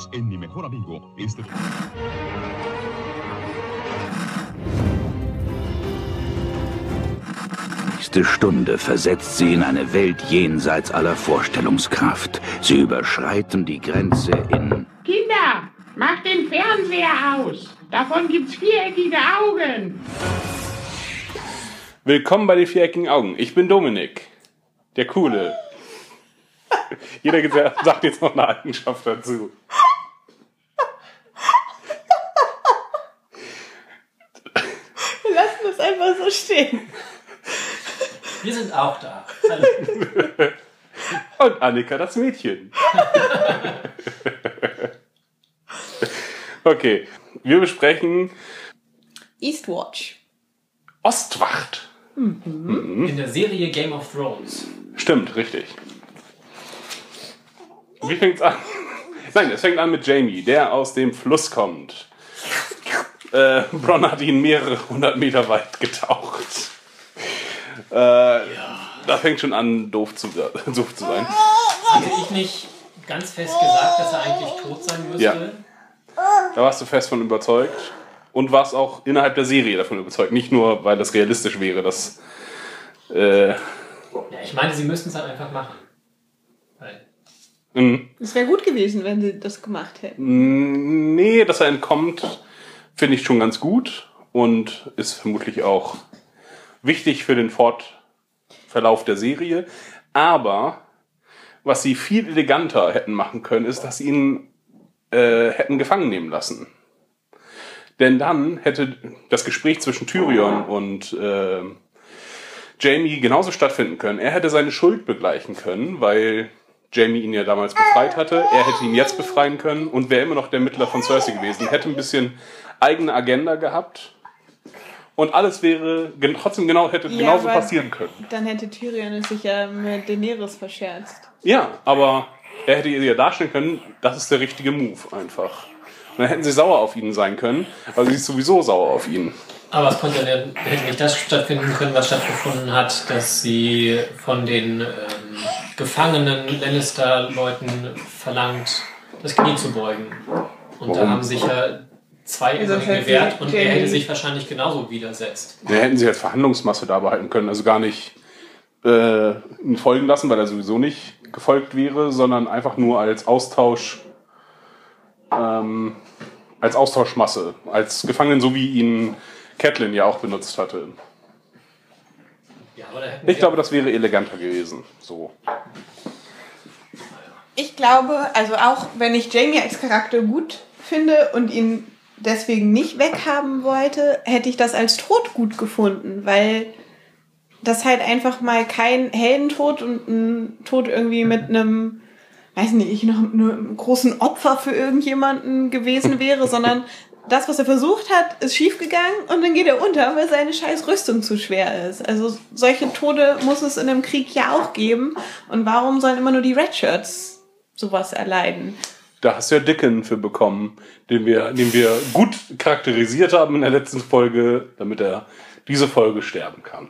Unidos en Mi Mejor Amigo. Este... nächste Stunde versetzt sie in eine Welt jenseits aller Vorstellungskraft. Sie überschreiten die Grenze in... Kinder, macht den Fernseher aus. Davon gibt's viereckige Augen. Willkommen bei den viereckigen Augen. Ich bin Dominik, der Coole. Jeder sagt jetzt noch eine Eigenschaft dazu. Wir einfach so stehen. Wir sind auch da. Hallo. Und Annika, das Mädchen. okay, wir besprechen Eastwatch. Ostwacht. In der Serie Game of Thrones. Stimmt, richtig. Wie fängt's an? Nein, es fängt an mit Jamie, der aus dem Fluss kommt. Äh, Bronn hat ihn mehrere hundert Meter weit getaucht. Äh, Da fängt schon an, doof zu, doof zu sein. Hatte ich nicht ganz fest gesagt, dass er eigentlich tot sein müsste? Ja. Da warst du fest von überzeugt. Und warst auch innerhalb der Serie davon überzeugt. Nicht nur, weil das realistisch wäre, dass. Äh, Ja, ich meine, sie müssten es halt einfach machen. Weil. Es wäre gut gewesen, wenn sie das gemacht hätten. Nee, dass er entkommt, finde ich schon ganz gut und ist vermutlich auch wichtig für den Fortverlauf der Serie. Aber was sie viel eleganter hätten machen können, ist, dass sie ihn äh, hätten gefangen nehmen lassen. Denn dann hätte das Gespräch zwischen Tyrion und äh, Jamie genauso stattfinden können. Er hätte seine Schuld begleichen können, weil Jamie ihn ja damals befreit hatte. Er hätte ihn jetzt befreien können und wäre immer noch der Mittler von Cersei gewesen. Hätte ein bisschen eigene Agenda gehabt. Und alles wäre trotzdem genau, hätte Ja, genauso aber- passieren können. Dann hätte Tyrion es sich ja mit Daenerys verscherzt. Ja, aber er hätte ihr ja darstellen können, das ist der richtige Move einfach. Und dann hätten sie sauer auf ihn sein können, weil sie ist sowieso sauer auf ihn. aber es konnte ja hätte nicht das stattfinden können, was stattgefunden hat, dass sie von den ähm, gefangenen Lannister-Leuten verlangt, das Knie zu beugen. Und da Warum? haben sich ja zwei Also gewehrt und er hätte sich wahrscheinlich genauso widersetzt. Da hätten sie als Verhandlungsmasse da behalten können, also gar nicht äh, ihn folgen lassen, weil er sowieso nicht gefolgt wäre, sondern einfach nur als Austausch, ähm, als Austauschmasse, als Gefangenen, so wie ihn Catelyn ja auch benutzt hatte. Ja, aber da hätten Ich glaube, das wäre eleganter gewesen. So. Ich glaube, also auch wenn ich Jamie als Charakter gut finde und ihn deswegen nicht weghaben wollte, hätte ich das als Tod gut gefunden, weil das halt einfach mal kein Heldentod und ein Tod irgendwie mit einem, weiß nicht, noch einem großen Opfer für irgendjemanden gewesen wäre, sondern das, was er versucht hat, ist schiefgegangen und dann geht er unter, weil seine scheiß Rüstung zu schwer ist. Also solche Tode muss es in einem Krieg ja auch geben. Und warum sollen immer nur die Redshirts sowas erleiden? Da hast du ja Dicken für bekommen, den wir, den wir gut charakterisiert haben in der letzten Folge, damit er diese Folge sterben kann.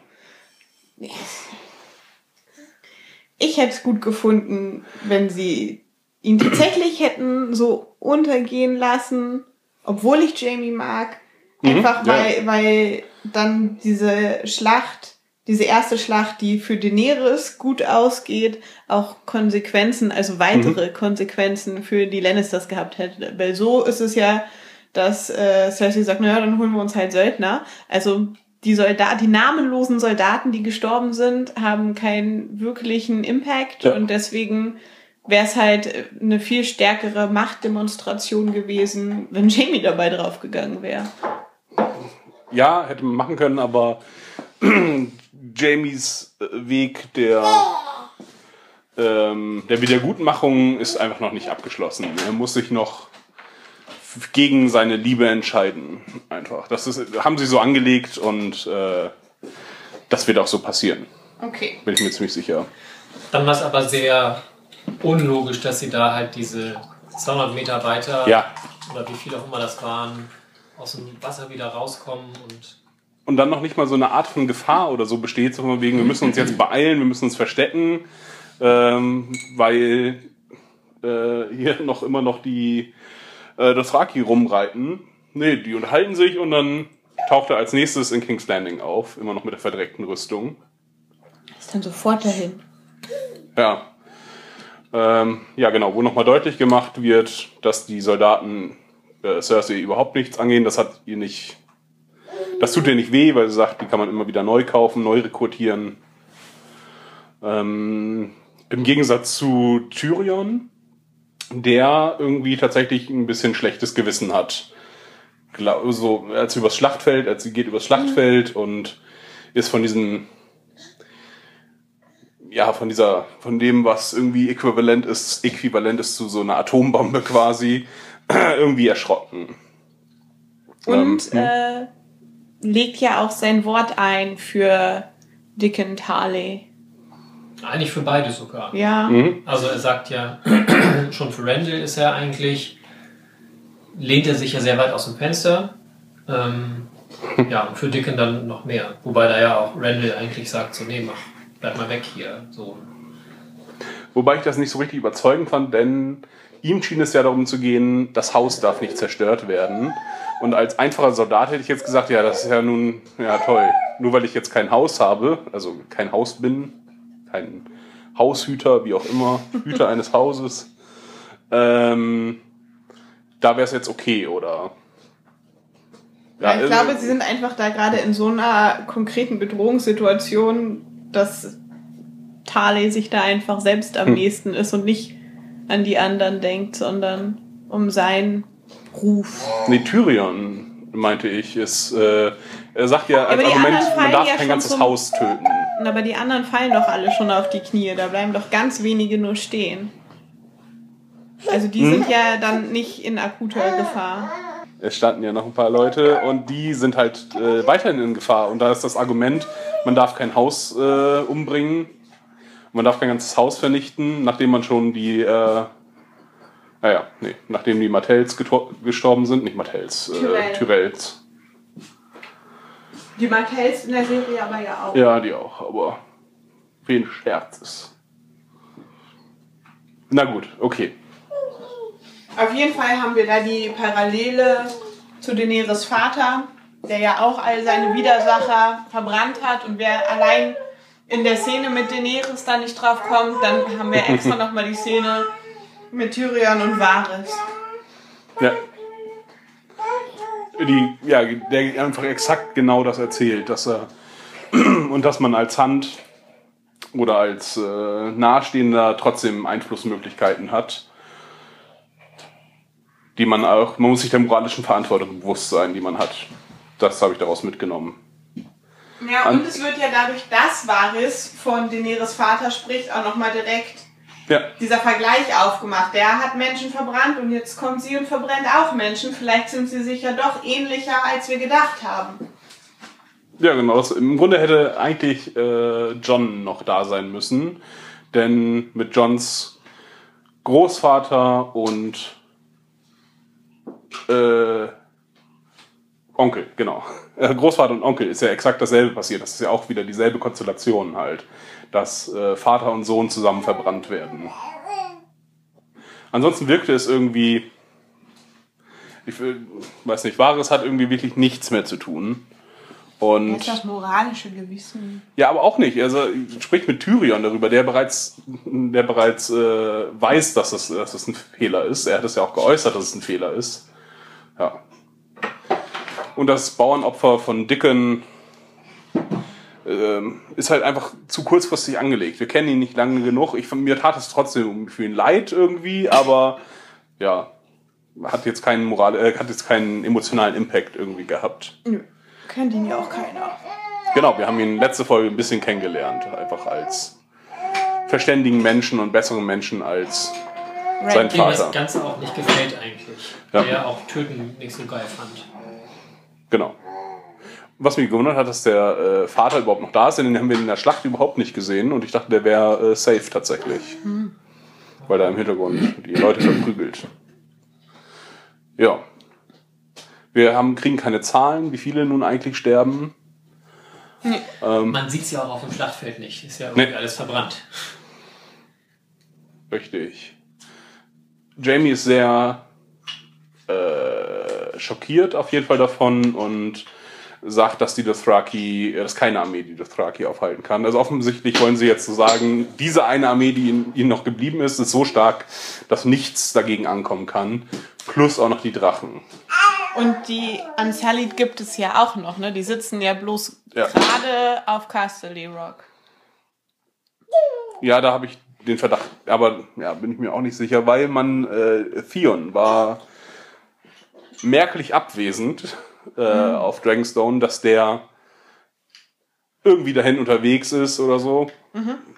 Ich hätte es gut gefunden, wenn sie ihn tatsächlich hätten so untergehen lassen, obwohl ich Jamie mag. Einfach Mhm, ja. weil, weil dann diese Schlacht, diese erste Schlacht, die für Daenerys gut ausgeht, auch Konsequenzen, also weitere Mhm. Konsequenzen für die Lannisters gehabt hätte. Weil so ist es ja, dass äh, Cersei sagt, naja, dann holen wir uns halt Söldner. Also die Soldaten, die namenlosen Soldaten, die gestorben sind, haben keinen wirklichen Impact Ja. und deswegen wäre es halt eine viel stärkere Machtdemonstration gewesen, wenn Jamie dabei draufgegangen wäre. Ja, hätte man machen können, aber Jamies äh, Weg der, ähm, der Wiedergutmachung ist einfach noch nicht abgeschlossen. Er muss sich noch gegen seine Liebe entscheiden. Einfach. Das ist, haben sie so angelegt und äh, das wird auch so passieren. Okay. Bin ich mir ziemlich sicher. Dann war es aber sehr unlogisch, dass sie da halt diese 200 Meter weiter Ja. oder wie viele auch immer das waren, aus dem Wasser wieder rauskommen und Und dann noch nicht mal so eine Art von Gefahr oder so besteht, so von wegen, wir müssen uns jetzt beeilen, wir müssen uns verstecken, ähm, weil äh, hier noch immer noch die äh, Dothraki rumreiten. Nee, die unterhalten sich und dann taucht er als nächstes in King's Landing auf, immer noch mit der verdreckten Rüstung. Ist dann sofort dahin. Ja. Ähm, ja, genau, wo nochmal deutlich gemacht wird, dass die Soldaten äh, Cersei überhaupt nichts angehen. Das hat ihr nicht. Das tut ihr nicht weh, weil sie sagt, die kann man immer wieder neu kaufen, neu rekrutieren. Ähm, Im Gegensatz zu Tyrion, der irgendwie tatsächlich ein bisschen schlechtes Gewissen hat. So, als sie übers Schlachtfeld, als sie geht übers Schlachtfeld und ist von diesen ja, von dieser, von dem, was irgendwie äquivalent ist, äquivalent ist zu so einer Atombombe quasi, irgendwie erschrocken. Und Ähm, äh, legt ja auch sein Wort ein für Dickon Tarley. Eigentlich für beide sogar. Ja. Mhm. Also er sagt ja, schon für Randall ist er eigentlich, lehnt er sich ja sehr weit aus dem Fenster. Ähm, ja, und für Dickon dann noch mehr. Wobei da ja auch Randall eigentlich sagt, so nee, mach, bleib mal weg hier. So. Wobei ich das nicht so richtig überzeugend fand, denn ihm schien es ja darum zu gehen, das Haus darf nicht zerstört werden. Und als einfacher Soldat hätte ich jetzt gesagt, ja, das ist ja nun, ja toll. Nur weil ich jetzt kein Haus habe, also kein Haus bin, kein Haushüter, wie auch immer, Hüter eines Hauses, ähm, da wäre es jetzt okay, oder? Ja, ich äh, glaube, sie sind einfach da gerade in so einer konkreten Bedrohungssituation, dass Tarley sich da einfach selbst am Hm. nächsten ist und nicht an die anderen denkt, sondern um seinen Ruf. Nee, Tyrion, meinte ich, ist, äh, er sagt ja als Argument, man darf ja kein ganzes Haus töten. Aber die anderen fallen doch alle schon auf die Knie. Da bleiben doch ganz wenige nur stehen. Also die Hm? sind ja dann nicht in akuter Gefahr. Es standen ja noch ein paar Leute und die sind halt äh, weiterhin in Gefahr. Und da ist das Argument, man darf kein Haus äh, umbringen, man darf kein ganzes Haus vernichten, nachdem man schon die, äh, naja, nee, nachdem die Martells gestorben sind, nicht Martells, äh, Tyrells. Die Martells in der Serie aber ja auch. Ja, die auch, aber wen scherzt es? Na gut, okay. Auf jeden Fall haben wir da die Parallele zu Daenerys Vater, der ja auch all seine Widersacher verbrannt hat. Und wer allein in der Szene mit Daenerys da nicht drauf kommt, dann haben wir extra nochmal die Szene mit Tyrion und Varys. Ja. Die, ja, der einfach exakt genau das erzählt, dass er und dass man als Hand oder als äh, Nahestehender trotzdem Einflussmöglichkeiten hat, die man auch, man muss sich der moralischen Verantwortung bewusst sein, die man hat. Das habe ich daraus mitgenommen. Ja, An- und es wird ja dadurch, dass Varys von Daenerys Vater spricht, auch nochmal direkt Ja, dieser Vergleich aufgemacht. Der hat Menschen verbrannt und jetzt kommt sie und verbrennt auch Menschen. Vielleicht sind sie sich ja doch ähnlicher, als wir gedacht haben. Ja, genau. Das, Im Grunde hätte eigentlich äh, John noch da sein müssen. Denn mit Johns Großvater und äh, Onkel, genau. Äh, Großvater und Onkel ist ja exakt dasselbe passiert. Das ist ja auch wieder dieselbe Konstellation halt. Dass äh, Vater und Sohn zusammen verbrannt werden. Ansonsten wirkte es irgendwie. Ich weiß nicht, Wahres hat irgendwie wirklich nichts mehr zu tun. Und das moralische Gewissen. ja, aber auch nicht. Also spricht mit Tyrion darüber, der bereits, der bereits äh, weiß, dass es, dass es ein Fehler ist. Er hat es ja auch geäußert, dass es ein Fehler ist. Ja. Und das Bauernopfer von Dickon ähm, ist halt einfach zu kurzfristig angelegt. Wir kennen ihn nicht lange genug. Ich, mir tat es trotzdem für ihn leid irgendwie, aber ja, hat jetzt keinen Moral, äh, hat jetzt keinen emotionalen Impact irgendwie gehabt. Nö, kennt ihn ja auch keiner. Genau, wir haben ihn letzte Folge ein bisschen kennengelernt, einfach als verständigen Menschen und besseren Menschen als sein Dem das Vater. Ganze auch nicht gefällt eigentlich. Ja. Der auch Töten nicht so geil fand. Genau. Was mich gewundert hat, dass der äh, Vater überhaupt noch da ist, denn den haben wir in der Schlacht überhaupt nicht gesehen und ich dachte, der wäre äh, safe tatsächlich. Weil er im Hintergrund die Leute verprügelt. Ja. Wir haben, kriegen keine Zahlen, wie viele nun eigentlich sterben. Man sieht es ja auch auf dem Schlachtfeld nicht. Ist ja irgendwie Nee. alles verbrannt. Richtig. Jamie ist sehr äh, schockiert auf jeden Fall davon und sagt, dass die Dothraki, dass keine Armee die Dothraki aufhalten kann. Also offensichtlich wollen sie jetzt so sagen, diese eine Armee, die ihnen, noch geblieben ist, ist so stark, dass nichts dagegen ankommen kann. Plus auch noch die Drachen. Und die Unsullied gibt es ja auch noch, ne? Die sitzen ja bloß Ja. gerade auf Casterly Rock. Ja, da habe ich den Verdacht, aber ja, bin ich mir auch nicht sicher, weil man äh, Theon war merklich abwesend äh, auf Dragonstone, dass der irgendwie dahin unterwegs ist oder so.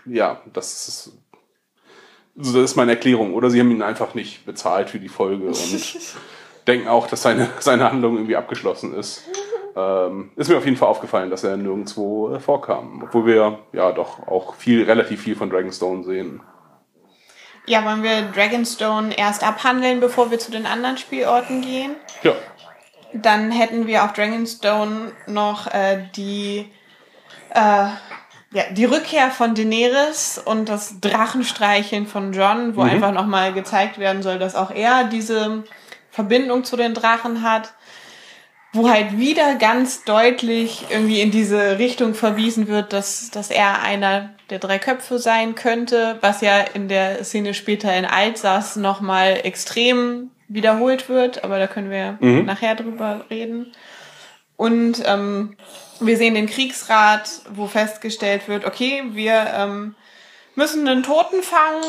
Ja, das ist, also das ist meine Erklärung. Oder sie haben ihn einfach nicht bezahlt für die Folge und denken auch, dass seine, seine Handlung irgendwie abgeschlossen ist. Ähm, ist mir auf jeden Fall aufgefallen, dass er nirgendwo äh, vorkam. Obwohl wir ja doch auch viel, relativ viel von Dragonstone sehen. Ja, wollen wir Dragonstone erst abhandeln, bevor wir zu den anderen Spielorten gehen? Ja. Dann hätten wir auf Dragonstone noch äh, die, äh, ja, die Rückkehr von Daenerys und das Drachenstreicheln von John, wo einfach nochmal gezeigt werden soll, dass auch er diese Verbindung zu den Drachen hat. Wo halt wieder ganz deutlich irgendwie in diese Richtung verwiesen wird, dass, dass er einer der drei Köpfe sein könnte, was ja in der Szene später in Alsace nochmal extrem wiederholt wird, aber da können wir nachher drüber reden. Und ähm, wir sehen den Kriegsrat, wo festgestellt wird, okay, wir ähm, müssen einen Toten fangen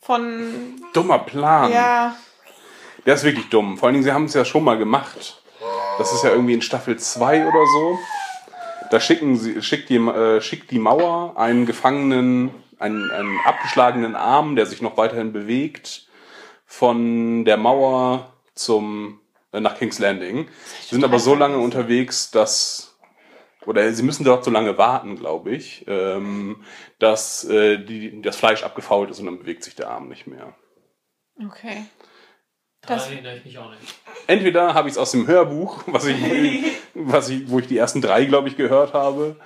von, Dummer Plan. ja, Der ist wirklich dumm. Vor allen Dingen, sie haben es ja schon mal gemacht. Das ist ja irgendwie in Staffel 2 oder so. Da schicken sie, schickt die, äh, schickt die Mauer einen Gefangenen, einen, einen abgeschlagenen Arm, der sich noch weiterhin bewegt, von der Mauer zum, äh, nach King's Landing. Sie sind aber so lange unterwegs, dass, oder sie müssen dort so lange warten, glaube ich, ähm, dass äh, die, das Fleisch abgefault ist und dann bewegt sich der Arm nicht mehr. okay. Da Das- erinnere ich mich auch nicht. Entweder habe ich es aus dem Hörbuch, was ich, was ich, wo ich die ersten drei, glaube ich, gehört habe,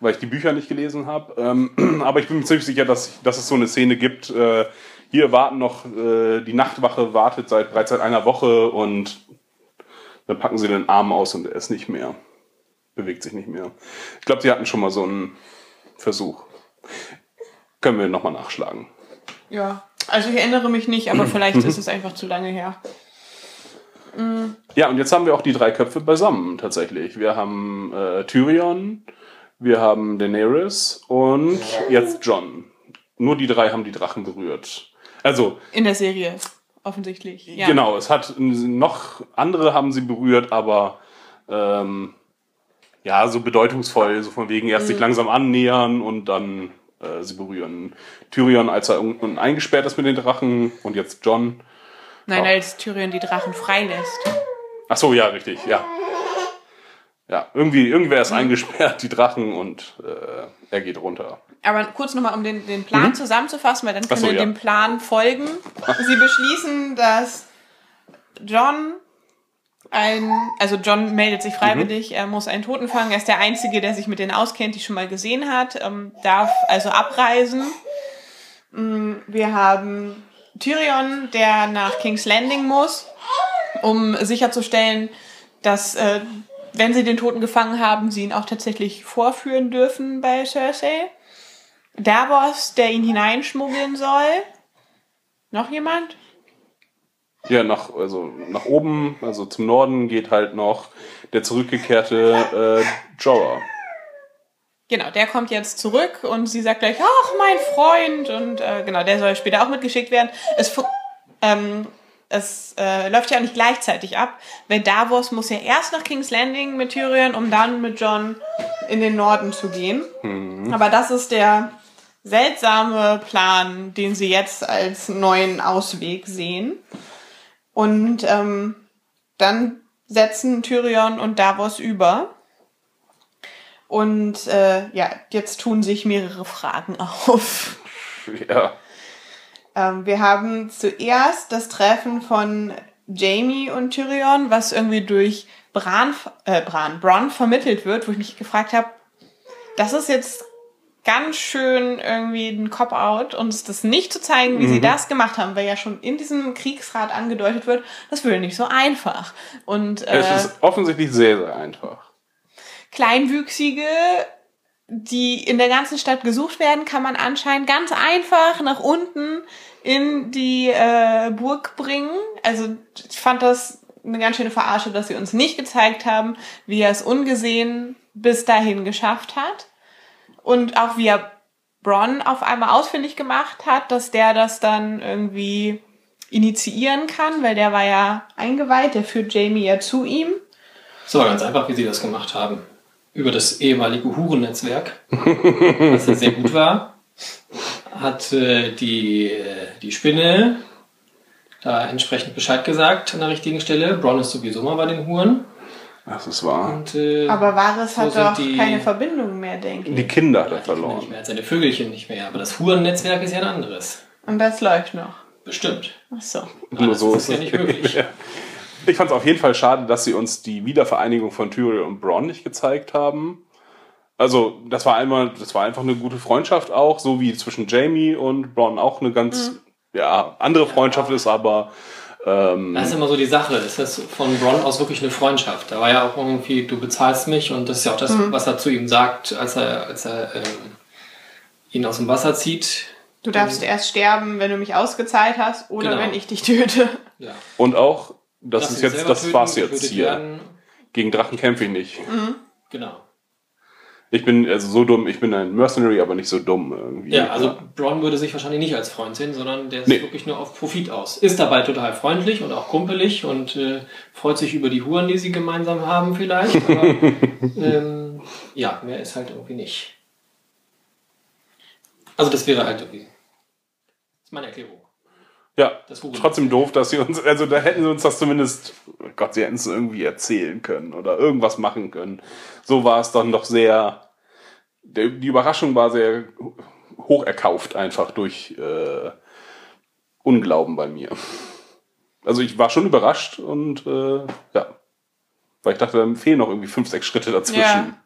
weil ich die Bücher nicht gelesen habe. Ähm, aber ich bin mir ziemlich sicher, dass, dass es so eine Szene gibt. Äh, hier warten noch, äh, die Nachtwache wartet seit bereits seit einer Woche und dann packen sie den Arm aus und er ist nicht mehr. Bewegt sich nicht mehr. Ich glaube, sie hatten schon mal so einen Versuch. Können wir nochmal nachschlagen. Ja, also ich erinnere mich nicht, aber vielleicht ist es einfach zu lange her. Ja, und jetzt haben wir auch die drei Köpfe beisammen tatsächlich. Wir haben äh, Tyrion, wir haben Daenerys und jetzt John. Nur die drei haben die Drachen berührt. Also, In der Serie, offensichtlich. Ja. genau, es hat noch andere haben sie berührt, aber ähm, ja, so bedeutungsvoll, so von wegen erst sich langsam annähern und dann äh, sie berühren. Tyrion, als er unten eingesperrt ist mit den Drachen und jetzt John. Nein, Oh. als Tyrion die Drachen freilässt. Ach so, ja, richtig, ja. Ja, irgendwie, irgendwer ist eingesperrt, die Drachen, und äh, er geht runter. Aber kurz nochmal, um den, den Plan zusammenzufassen, weil dann können Mhm. so, wir ja. dem Plan folgen. Sie beschließen, dass John ein, also John meldet sich freiwillig, er muss einen Toten fangen, er ist der Einzige, der sich mit denen auskennt, die schon mal gesehen hat, ähm, darf also abreisen. Mm, Wir haben Tyrion, der nach King's Landing muss, um sicherzustellen, dass, äh, wenn sie den Toten gefangen haben, sie ihn auch tatsächlich vorführen dürfen bei Cersei. Davos, der ihn hineinschmuggeln soll. Noch jemand? Ja, nach, also nach oben, also zum Norden geht halt noch der zurückgekehrte äh, Jorah. Genau, der kommt jetzt zurück und sie sagt gleich, ach, mein Freund. Und äh, genau, der soll später auch mitgeschickt werden. Es, ähm, es äh, läuft ja auch nicht gleichzeitig ab, weil Davos muss ja erst nach King's Landing mit Tyrion, um dann mit John in den Norden zu gehen. Aber das ist der seltsame Plan, den sie jetzt als neuen Ausweg sehen. Und ähm, dann setzen Tyrion und Davos über. Und äh, ja, jetzt tun sich mehrere Fragen auf. Ja, Ähm, wir haben zuerst das Treffen von Jamie und Tyrion, was irgendwie durch Bran, äh, Bran, Bronn vermittelt wird, wo ich mich gefragt habe, das ist jetzt ganz schön irgendwie ein Cop-out, uns das nicht zu zeigen, wie Mhm. sie das gemacht haben, weil ja schon in diesem Kriegsrat angedeutet wird, das würde nicht so einfach. Und äh, Es ist offensichtlich sehr, sehr einfach. Kleinwüchsige, die in der ganzen Stadt gesucht werden, kann man anscheinend ganz einfach nach unten in die äh, Burg bringen. Also ich fand das eine ganz schöne Verarsche, dass sie uns nicht gezeigt haben, wie er es ungesehen bis dahin geschafft hat. Und auch wie er Bronn auf einmal ausfindig gemacht hat, dass der das dann irgendwie initiieren kann, weil der war ja eingeweiht, der führt Jamie ja zu ihm. War ganz einfach, wie sie das gemacht haben. Über das ehemalige Hurennetzwerk, was ja sehr gut war, hat äh, die, äh, die Spinne da entsprechend Bescheid gesagt an der richtigen Stelle. Bronn ist sowieso mal bei den Huren. Das ist wahr. Und, äh, Aber so hat doch die- keine Verbindung mehr, denke Die ich. Kinder hat er die Kinder verloren. Nicht mehr, seine Vögelchen nicht mehr. Aber das Hurennetzwerk ist ja ein anderes. Und das läuft noch. Bestimmt. Ach so. Nur das so ist ja nicht möglich. Ja. Ich fand es auf jeden Fall schade, dass sie uns die Wiedervereinigung von Tyrion und Bronn nicht gezeigt haben. Also, das war einmal, das war einfach eine gute Freundschaft auch, so wie zwischen Jamie und Bronn auch eine ganz, ja, andere Freundschaft ist, aber ähm, Das ist immer so die Sache. Ist das von Bronn aus wirklich eine Freundschaft? Da war ja auch irgendwie, du bezahlst mich und das ist ja auch das, was er zu ihm sagt, als er, als er ähm, ihn aus dem Wasser zieht. Du darfst erst sterben, wenn du mich ausgezahlt hast oder Genau. wenn ich dich töte. Ja. und auch, das Lass ist jetzt, das töten, war's jetzt hier. werden. Gegen Drachen kämpfe ich nicht. Genau. Ich bin also so dumm, ich bin ein Mercenary, aber nicht so dumm irgendwie. Ja, also Bronn würde sich wahrscheinlich nicht als Freund sehen, sondern der ist Nee. wirklich nur auf Profit aus. Ist dabei total freundlich und auch kumpelig und äh, freut sich über die Huren, die sie gemeinsam haben vielleicht. Aber ähm, ja, mehr ist halt irgendwie nicht. Also das wäre halt irgendwie. Das ist meine Erklärung. Ja, trotzdem doof, dass sie uns, also da hätten sie uns das zumindest, oh Gott, sie hätten es irgendwie erzählen können oder irgendwas machen können. So war es dann doch sehr, der, die Überraschung war sehr hoch erkauft einfach durch äh, Unglauben bei mir. Also ich war schon überrascht und äh, ja, weil ich dachte, da fehlen noch irgendwie fünf, sechs Schritte dazwischen. Ja.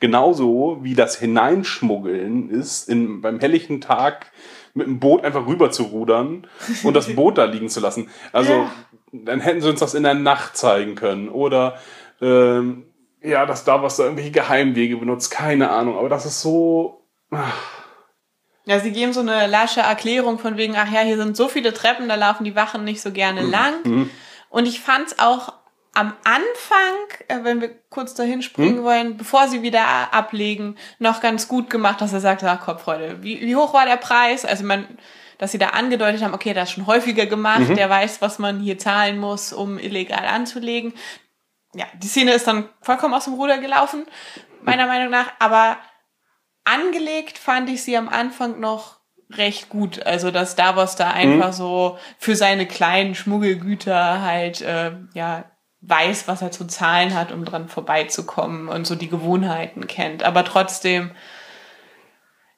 Genauso wie das Hineinschmuggeln ist, in, beim helllichen Tag mit dem Boot einfach rüber zu rudern und das Boot da liegen zu lassen. Also Ja. dann hätten sie uns das in der Nacht zeigen können. Oder ähm, ja, dass da was da irgendwelche Geheimwege benutzt, keine Ahnung. Aber das ist so. Ja, sie geben so eine lasche Erklärung von wegen, ach ja, hier sind so viele Treppen, da laufen die Wachen nicht so gerne lang. Und ich fand's auch am Anfang, äh, wenn wir kurz dahin springen wollen, bevor sie wieder ablegen, noch ganz gut gemacht, dass er sagt, ach Gott, Freunde, wie, wie hoch war der Preis? Also man, dass sie da angedeutet haben, okay, das ist schon häufiger gemacht, der weiß, was man hier zahlen muss, um illegal anzulegen. Ja, die Szene ist dann vollkommen aus dem Ruder gelaufen, meiner Meinung nach, aber angelegt fand ich sie am Anfang noch recht gut. Also, dass Davos da einfach so für seine kleinen Schmuggelgüter halt, äh, ja, weiß, was er zu zahlen hat, um dran vorbeizukommen und so die Gewohnheiten kennt. Aber trotzdem,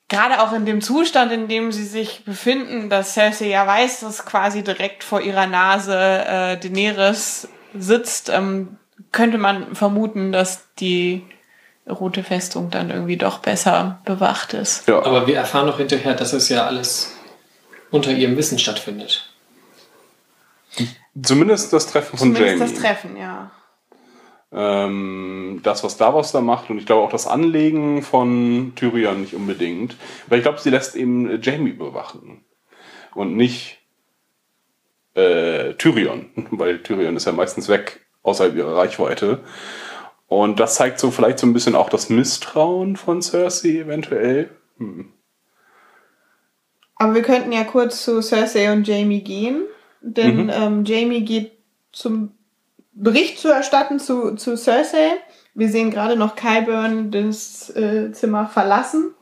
gerade auch in dem Zustand, in dem sie sich befinden, dass Cersei ja weiß, dass quasi direkt vor ihrer Nase äh, Daenerys sitzt, ähm, könnte man vermuten, dass die Rote Festung dann irgendwie doch besser bewacht ist. Ja. Aber wir erfahren noch hinterher, dass es ja alles unter ihrem Wissen stattfindet. Zumindest das Treffen von Zumindest Jamie. das Treffen, ja. ähm, das, was Davos da macht und ich glaube auch das Anlegen von Tyrion nicht unbedingt. Weil ich glaube, sie lässt eben Jamie bewachen und nicht äh, Tyrion, weil Tyrion ist ja meistens weg außerhalb ihrer Reichweite. Und das zeigt so vielleicht so ein bisschen auch das Misstrauen von Cersei eventuell. Aber wir könnten ja kurz zu Cersei und Jamie gehen, denn ähm, Jamie geht zum Bericht zu erstatten zu, zu Cersei. Wir sehen gerade noch Kyburn das äh, Zimmer verlassen.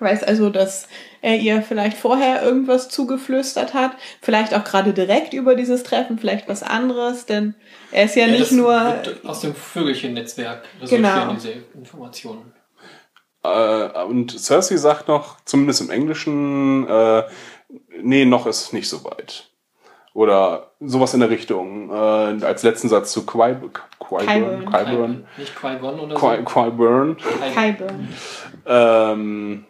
Weiß also, dass er ihr vielleicht vorher irgendwas zugeflüstert hat. Vielleicht auch gerade direkt über dieses Treffen, vielleicht was anderes, denn er ist ja, Ja, nicht das nur. wird aus dem Vögelchen-Netzwerk resultieren Genau. diese Informationen. Äh, und Cersei sagt noch, zumindest im Englischen, äh, nee, noch ist es nicht so weit. Oder sowas in der Richtung. Äh, als letzten Satz zu Qui Qyburn. Qyburn. Qyburn. Nicht Qui-Gon oder so. Qui Qyburn. Kyburn. Ähm,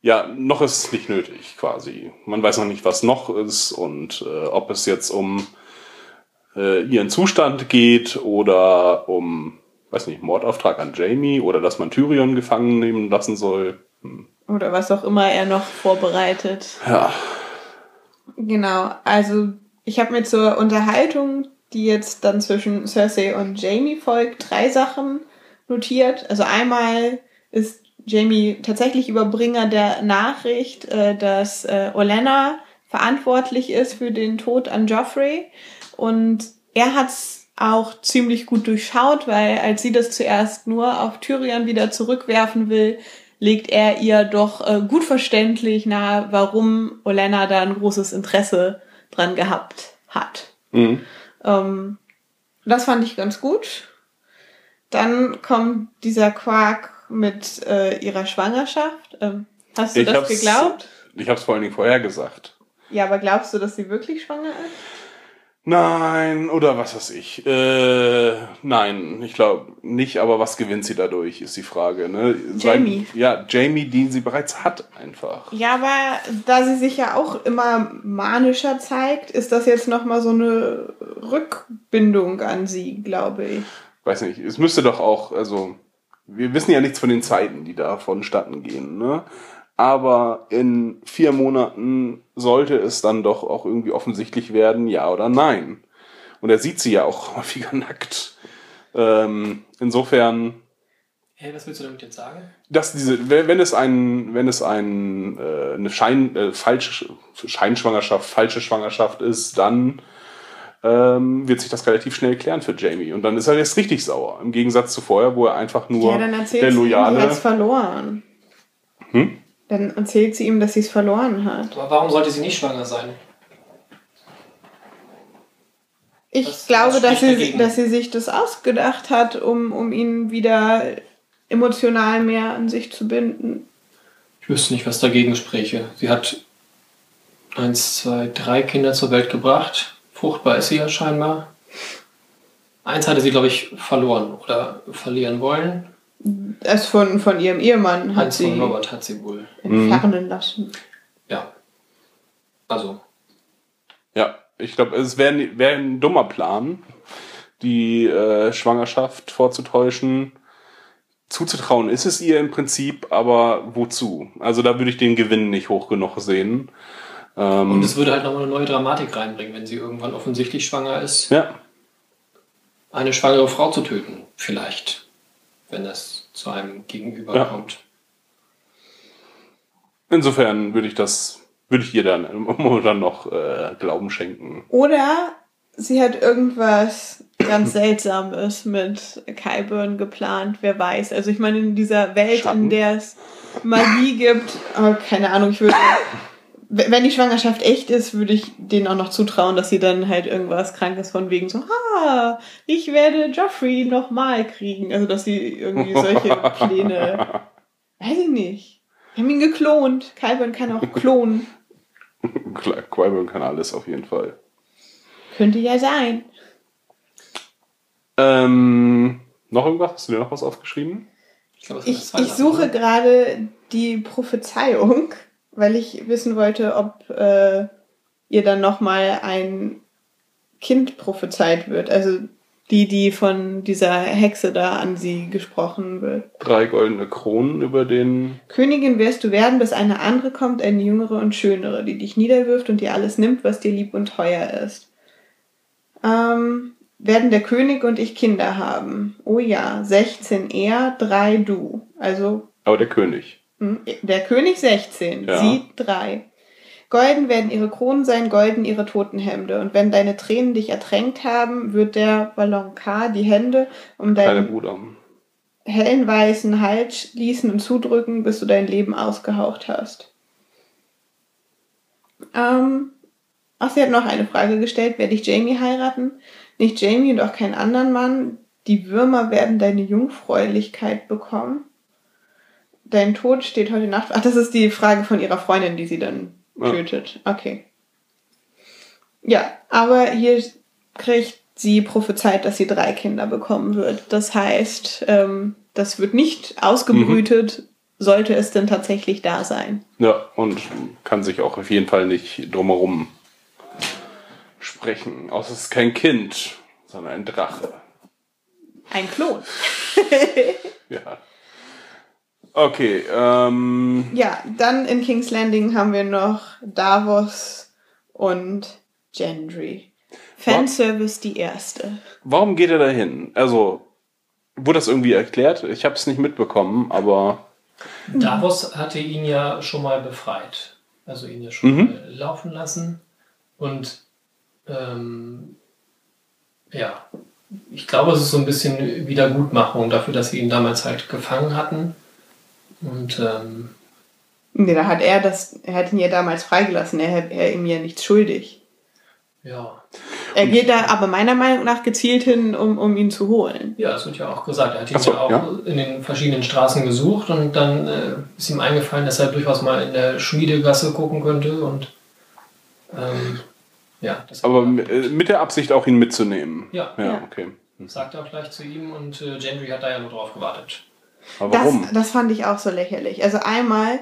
ja, noch ist es nicht nötig quasi. Man weiß noch nicht, was noch ist und äh, ob es jetzt um äh, ihren Zustand geht oder um, weiß nicht, Mordauftrag an Jamie oder dass man Tyrion gefangen nehmen lassen soll. Hm. Oder was auch immer er noch vorbereitet. Ja, Genau, also ich habe mir zur Unterhaltung, die jetzt dann zwischen Cersei und Jamie folgt, drei Sachen notiert. Also einmal ist Jamie tatsächlich Überbringer der Nachricht, äh, dass äh, Olenna verantwortlich ist für den Tod an Joffrey. Und er hat's auch ziemlich gut durchschaut, weil als sie das zuerst nur auf Tyrion wieder zurückwerfen will, legt er ihr doch äh, gut verständlich nahe, warum Olenna da ein großes Interesse dran gehabt hat. mhm. Ähm, das fand ich ganz gut. Dann kommt dieser Quark mit äh, ihrer Schwangerschaft. Ähm, hast du Ich das geglaubt? ich habe es vor allen Dingen vorher gesagt. Ja, aber glaubst du, dass sie wirklich schwanger ist? Nein, oder was weiß ich. Äh, nein, ich glaube nicht, aber was gewinnt sie dadurch, ist die Frage. Ne? Jamie. ja, Jamie, die sie bereits hat, einfach. Ja, aber da sie sich ja auch immer manischer zeigt, ist das jetzt nochmal so eine Rückbindung an sie, glaube ich. Weiß nicht, es müsste doch auch, also, wir wissen ja nichts von den Zeiten, die da vonstatten gehen, ne? Aber in vier Monaten sollte es dann doch auch irgendwie offensichtlich werden, ja oder nein. Und er sieht sie ja auch häufiger nackt. Ähm, insofern, Hey, was willst du damit jetzt sagen? dass diese, wenn es ein, wenn es ein, äh, eine Schein, äh, falsche Scheinschwangerschaft, falsche Schwangerschaft ist, dann ähm, wird sich das relativ schnell klären für Jamie. Und dann ist er jetzt richtig sauer. Im Gegensatz zu vorher, wo er einfach nur ja, dann der ihm, loyale. hat's verloren. Hm? Dann erzählt sie ihm, dass sie es verloren hat. Aber warum sollte sie nicht schwanger sein? Ich Was- glaube, was dass sie, dass sie sich das ausgedacht hat, um, um ihn wieder emotional mehr an sich zu binden. Ich wüsste nicht, was dagegen spräche. Sie hat eins, zwei, drei Kinder zur Welt gebracht. Fruchtbar ist sie ja scheinbar. Eins hatte sie, glaube ich, verloren oder verlieren wollen. Es von, von ihrem Ehemann hat Eins sie von Robert hat sie wohl. entfernen lassen. Ja. Also, Ja, ich glaube, es wäre wär ein dummer Plan, die äh, Schwangerschaft vorzutäuschen. Zuzutrauen ist es ihr im Prinzip, aber wozu? Also da würde ich den Gewinn nicht hoch genug sehen. Ähm, und es würde halt nochmal eine neue Dramatik reinbringen, wenn sie irgendwann offensichtlich schwanger ist, ja, eine schwangere Frau zu töten. Vielleicht. Wenn es zu einem Gegenüber Ja. kommt. insofern würde ich das, würde ich ihr dann momentan noch äh, Glauben schenken. Oder sie hat irgendwas ganz Seltsames mit Kyburn geplant, wer weiß. Also ich meine, in dieser Welt, Schatten. in der es Magie gibt, oh, keine Ahnung, ich würde, wenn die Schwangerschaft echt ist, würde ich denen auch noch zutrauen, dass sie dann halt irgendwas Krankes von wegen so, ah, ich werde Joffrey nochmal kriegen. Also dass sie irgendwie solche Pläne, weiß ich nicht. Wir haben ihn geklont. Kyburn kann auch klonen. Klar, Qui-Gon kann alles auf jeden Fall. Könnte ja sein. Ähm, noch irgendwas? Hast du dir noch was aufgeschrieben? Ich, sind Ich, ich suche gerade die Prophezeiung, weil ich wissen wollte, ob äh, ihr dann nochmal ein Kind prophezeit wird. Also die, die von dieser Hexe da an sie gesprochen wird. Drei goldene Kronen über den. Königin wirst du werden, bis eine andere kommt, eine jüngere und schönere, die dich niederwirft und dir alles nimmt, was dir lieb und teuer ist. Ähm, werden der König und ich Kinder haben. Oh ja, 16 er, 3 du. Also Aber der König. Hm, Der König 16, Ja. sie 3. Golden werden ihre Kronen sein, golden ihre Totenhemde. Und wenn deine Tränen dich ertränkt haben, wird der Ballonkar die Hände um deinen hellen weißen Hals schließen und zudrücken, bis du dein Leben ausgehaucht hast. Ähm, ach, sie hat noch eine Frage gestellt. Werde ich Jamie heiraten? Nicht Jamie und auch keinen anderen Mann. Die Würmer werden deine Jungfräulichkeit bekommen. Dein Tod steht heute Nacht. Ach, das ist die Frage von ihrer Freundin, die sie dann Ja. tötet. Okay. Ja, aber hier kriegt sie prophezeit, dass sie drei Kinder bekommen wird. Das heißt, ähm, das wird nicht ausgebrütet, sollte es denn tatsächlich da sein. Ja, und kann sich auch auf jeden Fall nicht drumherum sprechen. Außer es ist kein Kind, sondern ein Drache. Ein Klon. Ja. Okay, ähm, Ja, dann in King's Landing haben wir noch Davos und Gendry. Fanservice die erste. warum geht er dahin? Also, wurde das irgendwie erklärt? Ich habe es nicht mitbekommen, aber Davos hatte ihn ja schon mal befreit. Also ihn ja schon Mhm. mal laufen lassen. Und ähm, ja, ich glaube, es ist so ein bisschen Wiedergutmachung dafür, dass sie ihn damals halt gefangen hatten. Und ähm, Nee, da hat er das, er hat ihn ja damals freigelassen, er, er ihm ja nichts schuldig. ja. Er geht da aber meiner Meinung nach gezielt hin, um, um ihn zu holen. Ja, es wird ja auch gesagt. Er hat ihn so, ja auch ja. in den verschiedenen Straßen gesucht und dann äh, ist ihm eingefallen, dass er durchaus mal in der Schmiedegasse gucken könnte und ähm, ja, das aber äh, mit der Absicht auch ihn mitzunehmen. Ja. Ja, Ja. okay. sagt er auch gleich zu ihm und äh, Gendry hat da ja nur drauf gewartet. Aber Das, warum? das fand ich auch so lächerlich. Also einmal,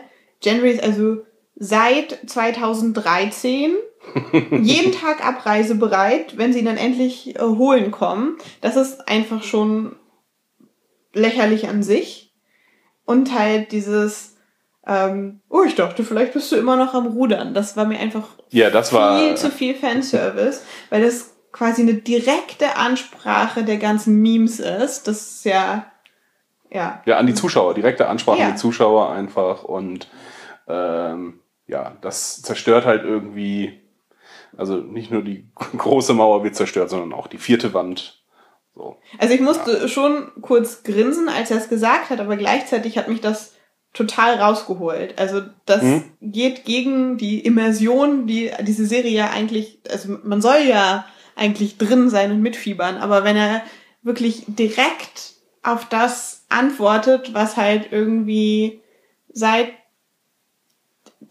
ist also seit 2013 jeden Tag abreisebereit, wenn sie ihn dann endlich äh, holen kommen. Das ist einfach schon lächerlich an sich. Und halt dieses, ähm, oh, ich dachte, vielleicht bist du immer noch am Rudern. Das war mir einfach Ja, das war. viel zu viel Fanservice, weil das quasi eine direkte Ansprache der ganzen Memes ist. Das ist ja, ja, Ja, an die Zuschauer, direkte Ansprache Ja. an die Zuschauer einfach und ähm, ja, das zerstört halt irgendwie, also nicht nur die große Mauer wird zerstört, sondern auch die vierte Wand. So. Also ich musste schon kurz grinsen, als er es gesagt hat, aber gleichzeitig hat mich das total rausgeholt. Also das Mhm. geht gegen die Immersion, die diese Serie ja eigentlich, also man soll ja eigentlich drin sein und mitfiebern, aber wenn er wirklich direkt auf das antwortet, was halt irgendwie seit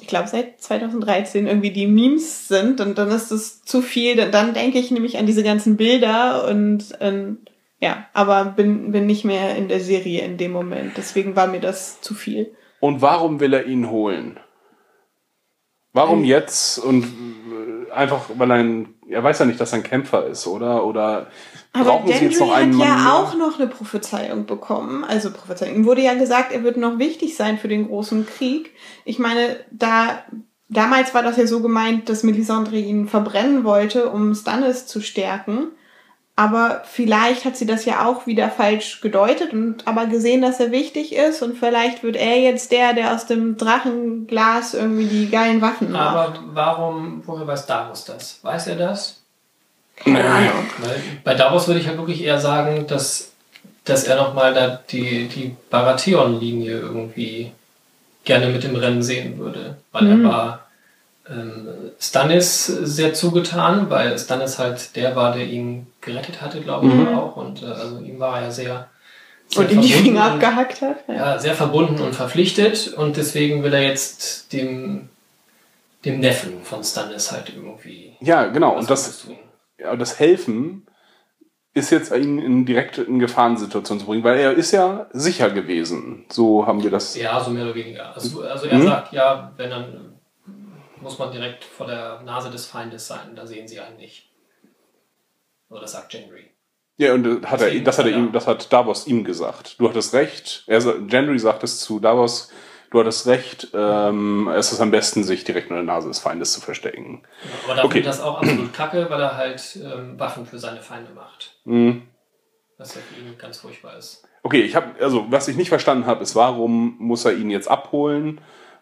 ich glaube, seit 2013 irgendwie die Memes sind, und dann ist es zu viel. Dann, dann denke ich nämlich an diese ganzen Bilder und ähm, ja, aber bin, bin nicht mehr in der Serie in dem Moment. Deswegen war mir das zu viel. Und warum will er ihn holen? Warum jetzt? Und äh, einfach, weil er ein, er weiß ja nicht, dass er ein Kämpfer ist, oder? Oder Aber brauchen sie jetzt Gendry noch einen hat Mann ja mehr? auch noch eine Prophezeiung bekommen. Also Prophezeiung. Ihm wurde ja gesagt, er wird noch wichtig sein für den großen Krieg. Ich meine, da damals war das ja so gemeint, dass Melisandre ihn verbrennen wollte, um Stannis zu stärken. Aber vielleicht hat sie das ja auch wieder falsch gedeutet und aber gesehen, dass er wichtig ist und vielleicht wird er jetzt der, der aus dem Drachenglas irgendwie die geilen Waffen macht. Aber warum, woher weiß Davos das? Weiß er das? Keine Ahnung. Bei Davos würde ich halt wirklich eher sagen, dass, dass er nochmal da die, die Baratheon-Linie irgendwie gerne mit im Rennen sehen würde. Weil Mhm. er war ähm, Stannis sehr zugetan, weil Stannis halt der war, der ihn gerettet hatte, glaube ich Mhm. auch. Und äh, also ihm war er ja sehr, sehr Und ihm die verbunden Finger und- abgehackt hat. Ja. ja, sehr verbunden und verpflichtet und deswegen will er jetzt dem, dem Neffen von Stannis halt irgendwie. Ja, genau. was Und das. Ja, das Helfen ist jetzt ihn in direkt in Gefahrensituation zu bringen, weil er ist ja sicher gewesen. So haben wir das. Ja, so mehr oder weniger. Also, also er Mhm. sagt, ja, wenn dann muss man direkt vor der Nase des Feindes sein, da sehen sie einen nicht. So, das sagt Gendry. Ja, und hat er, das hat er ja. ihm, das hat Davos ihm gesagt. Du hattest recht. Er, Gendry sagt es zu Davos. Du hattest recht. Ähm, es ist am besten, sich direkt in der Nase des Feindes zu verstecken. Aber da Okay. das auch absolut kacke, weil er halt ähm, Waffen für seine Feinde macht. Mhm. Was ja für ihn ganz furchtbar ist. Okay, ich habe also was ich nicht verstanden habe, ist, warum muss er ihn jetzt abholen?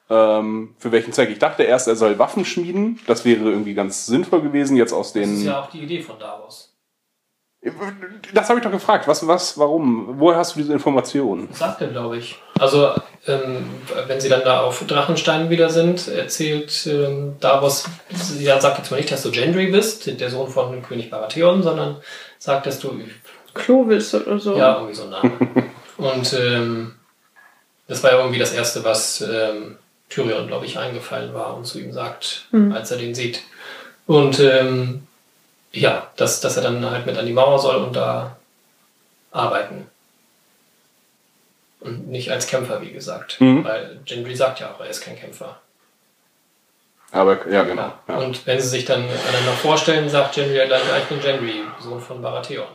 Ähm, für welchen Zweck? Ich dachte erst, er soll Waffen schmieden. Das wäre irgendwie ganz sinnvoll gewesen. Jetzt aus Das ist den. ja auch die Idee von Davos. Das habe ich doch gefragt. Was, was, warum? Woher hast du diese Informationen? Sagt er, glaube ich. Also, ähm, wenn sie dann da auf Drachenstein wieder sind, erzählt ähm, Davos, ja, sagt jetzt mal nicht, dass du Gendry bist, der Sohn von König Baratheon, sondern sagt, dass du, Clovis oder so. ja, irgendwie so ein Name. Und ähm, das war ja irgendwie das Erste, was ähm, Tyrion, glaube ich, eingefallen war und zu ihm sagt, Hm. als er den sieht. Und ähm, ja, dass, dass er dann halt mit an die Mauer soll und da arbeiten. Und nicht als Kämpfer, wie gesagt. Mhm. Weil Gendry sagt ja auch, er ist kein Kämpfer. Aber ja, genau. Ja. Und wenn sie sich dann einander vorstellen, sagt Gendry ja gleich, "Ja, ich bin Gendry, Sohn von Baratheon.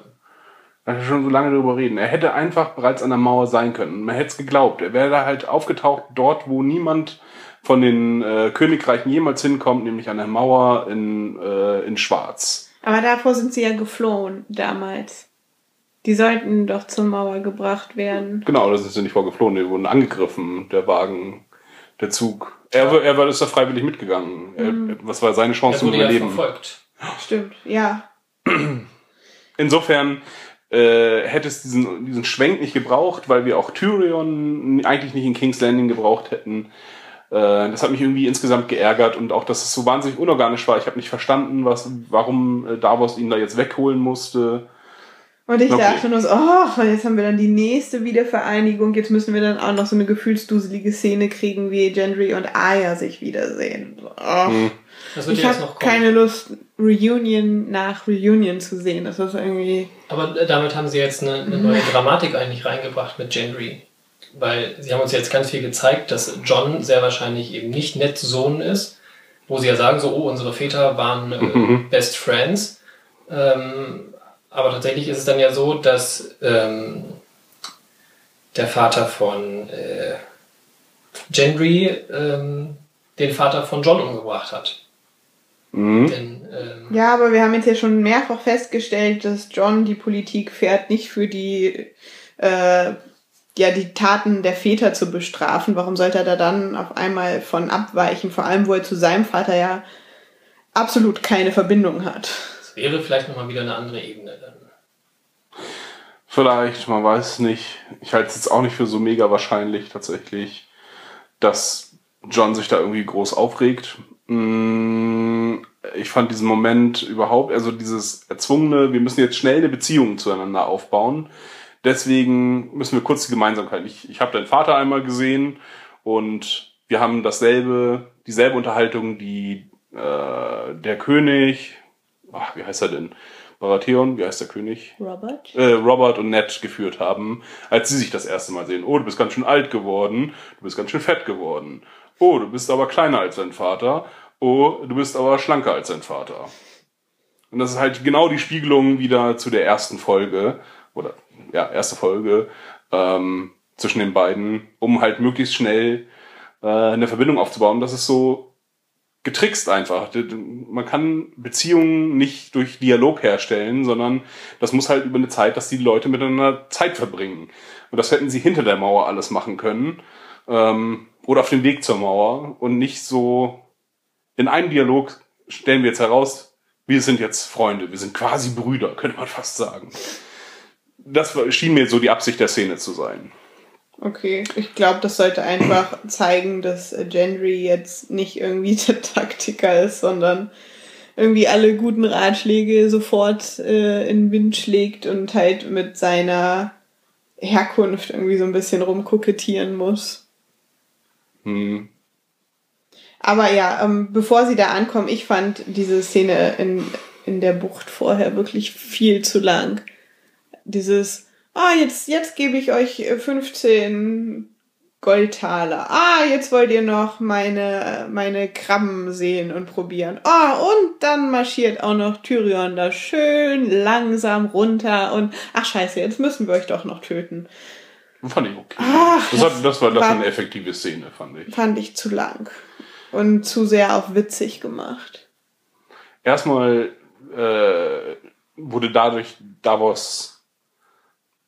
Da wir schon so lange drüber reden. Er hätte einfach bereits an der Mauer sein können. Man hätte es geglaubt. Er wäre da halt aufgetaucht dort, wo niemand von den äh, Königreichen jemals hinkommt, nämlich an der Mauer in, äh, in Schwarz. Aber davor sind sie ja geflohen damals. Die sollten doch zur Mauer gebracht werden. Genau, da sind sie nicht vorgeflohen. Die wurden angegriffen, der Wagen, der Zug. Er, er war, ist da freiwillig mitgegangen. Er, was war seine Chance Er zum wurde ja Überleben? verfolgt. Stimmt, ja. Insofern äh, hätte es diesen, diesen Schwenk nicht gebraucht, weil wir auch Tyrion eigentlich nicht in King's Landing gebraucht hätten. Äh, das hat mich irgendwie insgesamt geärgert und auch, dass es so wahnsinnig unorganisch war. Ich habe nicht verstanden, was, warum äh, Davos ihn da jetzt wegholen musste. Und ich Okay. dachte nur so, oh, jetzt haben wir dann die nächste Wiedervereinigung. Jetzt müssen wir dann auch noch so eine gefühlsduselige Szene kriegen, wie Gendry und Arya sich wiedersehen. Oh. Hm. Das wird Ich ja jetzt habe noch kommen. keine Lust, Reunion nach Reunion zu sehen. Das ist irgendwie. Aber äh, damit haben sie jetzt eine, eine neue Dramatik eigentlich reingebracht mit Gendry. Weil sie haben uns jetzt ganz viel gezeigt, dass John sehr wahrscheinlich eben nicht Neds Sohn ist, wo sie ja sagen, so, oh, unsere Väter waren äh, Best Friends. Ähm, aber tatsächlich ist es dann ja so, dass ähm, der Vater von äh, Gendry ähm, den Vater von John umgebracht hat. Mhm. Denn, ähm, Ja, aber wir haben jetzt ja schon mehrfach festgestellt, dass John die Politik fährt, nicht für die, äh, ja, die Taten der Väter zu bestrafen. Warum sollte er da dann auf einmal von abweichen? Vor allem, wo er zu seinem Vater ja absolut keine Verbindung hat. Wäre vielleicht nochmal wieder eine andere Ebene dann. Vielleicht, man weiß es nicht. Ich halte es jetzt auch nicht für so mega wahrscheinlich tatsächlich, dass John sich da irgendwie groß aufregt. Mm, Ich fand diesen Moment überhaupt, also dieses erzwungene, wir müssen jetzt schnell eine Beziehung zueinander aufbauen. Deswegen müssen wir kurz die Gemeinsamkeit. Ich, ich habe deinen Vater einmal gesehen und wir haben dasselbe, dieselbe Unterhaltung, die äh, der König, ach, wie heißt er denn? Baratheon, wie heißt der König? Robert? äh, Robert und Ned geführt haben, als sie sich das erste Mal sehen. Oh, du bist ganz schön alt geworden, du bist ganz schön fett geworden. Oh, du bist aber kleiner als dein Vater. Oh, du bist aber schlanker als dein Vater. Und das ist halt genau die Spiegelung wieder zu der ersten Folge, oder ja, erste Folge ähm, zwischen den beiden, um halt möglichst schnell äh, eine Verbindung aufzubauen. Das ist so getrickst einfach. Man kann Beziehungen nicht durch Dialog herstellen, sondern das muss halt über eine Zeit, dass die Leute miteinander Zeit verbringen. Und das hätten sie hinter der Mauer alles machen können. Ähm, oder auf dem Weg zur Mauer und nicht so in einem Dialog stellen wir jetzt heraus, wir sind jetzt Freunde, wir sind quasi Brüder, könnte man fast sagen. Das schien mir so die Absicht der Szene zu sein. Okay, ich glaube, das sollte einfach zeigen, dass äh, Gendry jetzt nicht irgendwie der Taktiker ist, sondern irgendwie alle guten Ratschläge sofort äh, in den Wind schlägt und halt mit seiner Herkunft irgendwie so ein bisschen rumkokettieren muss. Hm. Aber ja, ähm, bevor sie da ankommen, ich fand diese Szene in, in der Bucht vorher wirklich viel zu lang. Dieses, ah, jetzt, jetzt gebe ich euch äh, 15 Goldtaler. Ah, jetzt wollt ihr noch meine, meine Krabben sehen und probieren. Ah, und dann marschiert auch noch Tyrion da schön langsam runter und, ach scheiße, jetzt müssen wir euch doch noch töten. Fand ich okay. Ach, das, hat, das war das eine effektive Szene, fand ich. Fand ich zu lang. Und zu sehr auf witzig gemacht. Erstmal äh, wurde dadurch Davos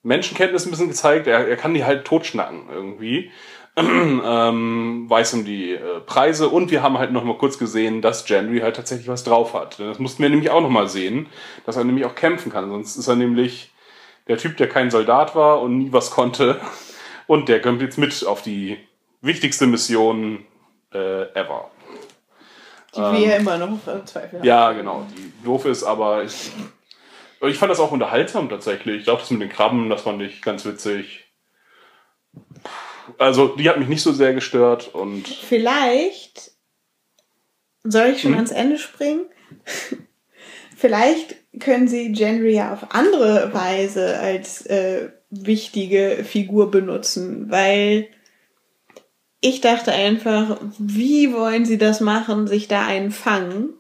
Menschenkenntnis ein bisschen gezeigt. Er, er kann die halt totschnacken irgendwie. ähm, weiß um die äh, Preise und wir haben halt noch mal kurz gesehen, dass Gendry halt tatsächlich was drauf hat. Das mussten wir nämlich auch noch mal sehen, dass er nämlich auch kämpfen kann. Sonst ist er nämlich der Typ, der kein Soldat war und nie was konnte. Und der kommt jetzt mit auf die wichtigste Mission äh, ever. Die wir ja immer noch äh, Zweifel haben. Ja, genau, die doof ist, aber ich, ich fand das auch unterhaltsam tatsächlich. Ich glaube, das mit den Krabben, das fand ich ganz witzig. Also, die hat mich nicht so sehr gestört und Vielleicht soll ich schon Hm? ans Ende springen? Vielleicht können sie Gendry ja auf andere Weise als äh, wichtige Figur benutzen, weil ich dachte einfach, wie wollen sie das machen, sich da einen fangen?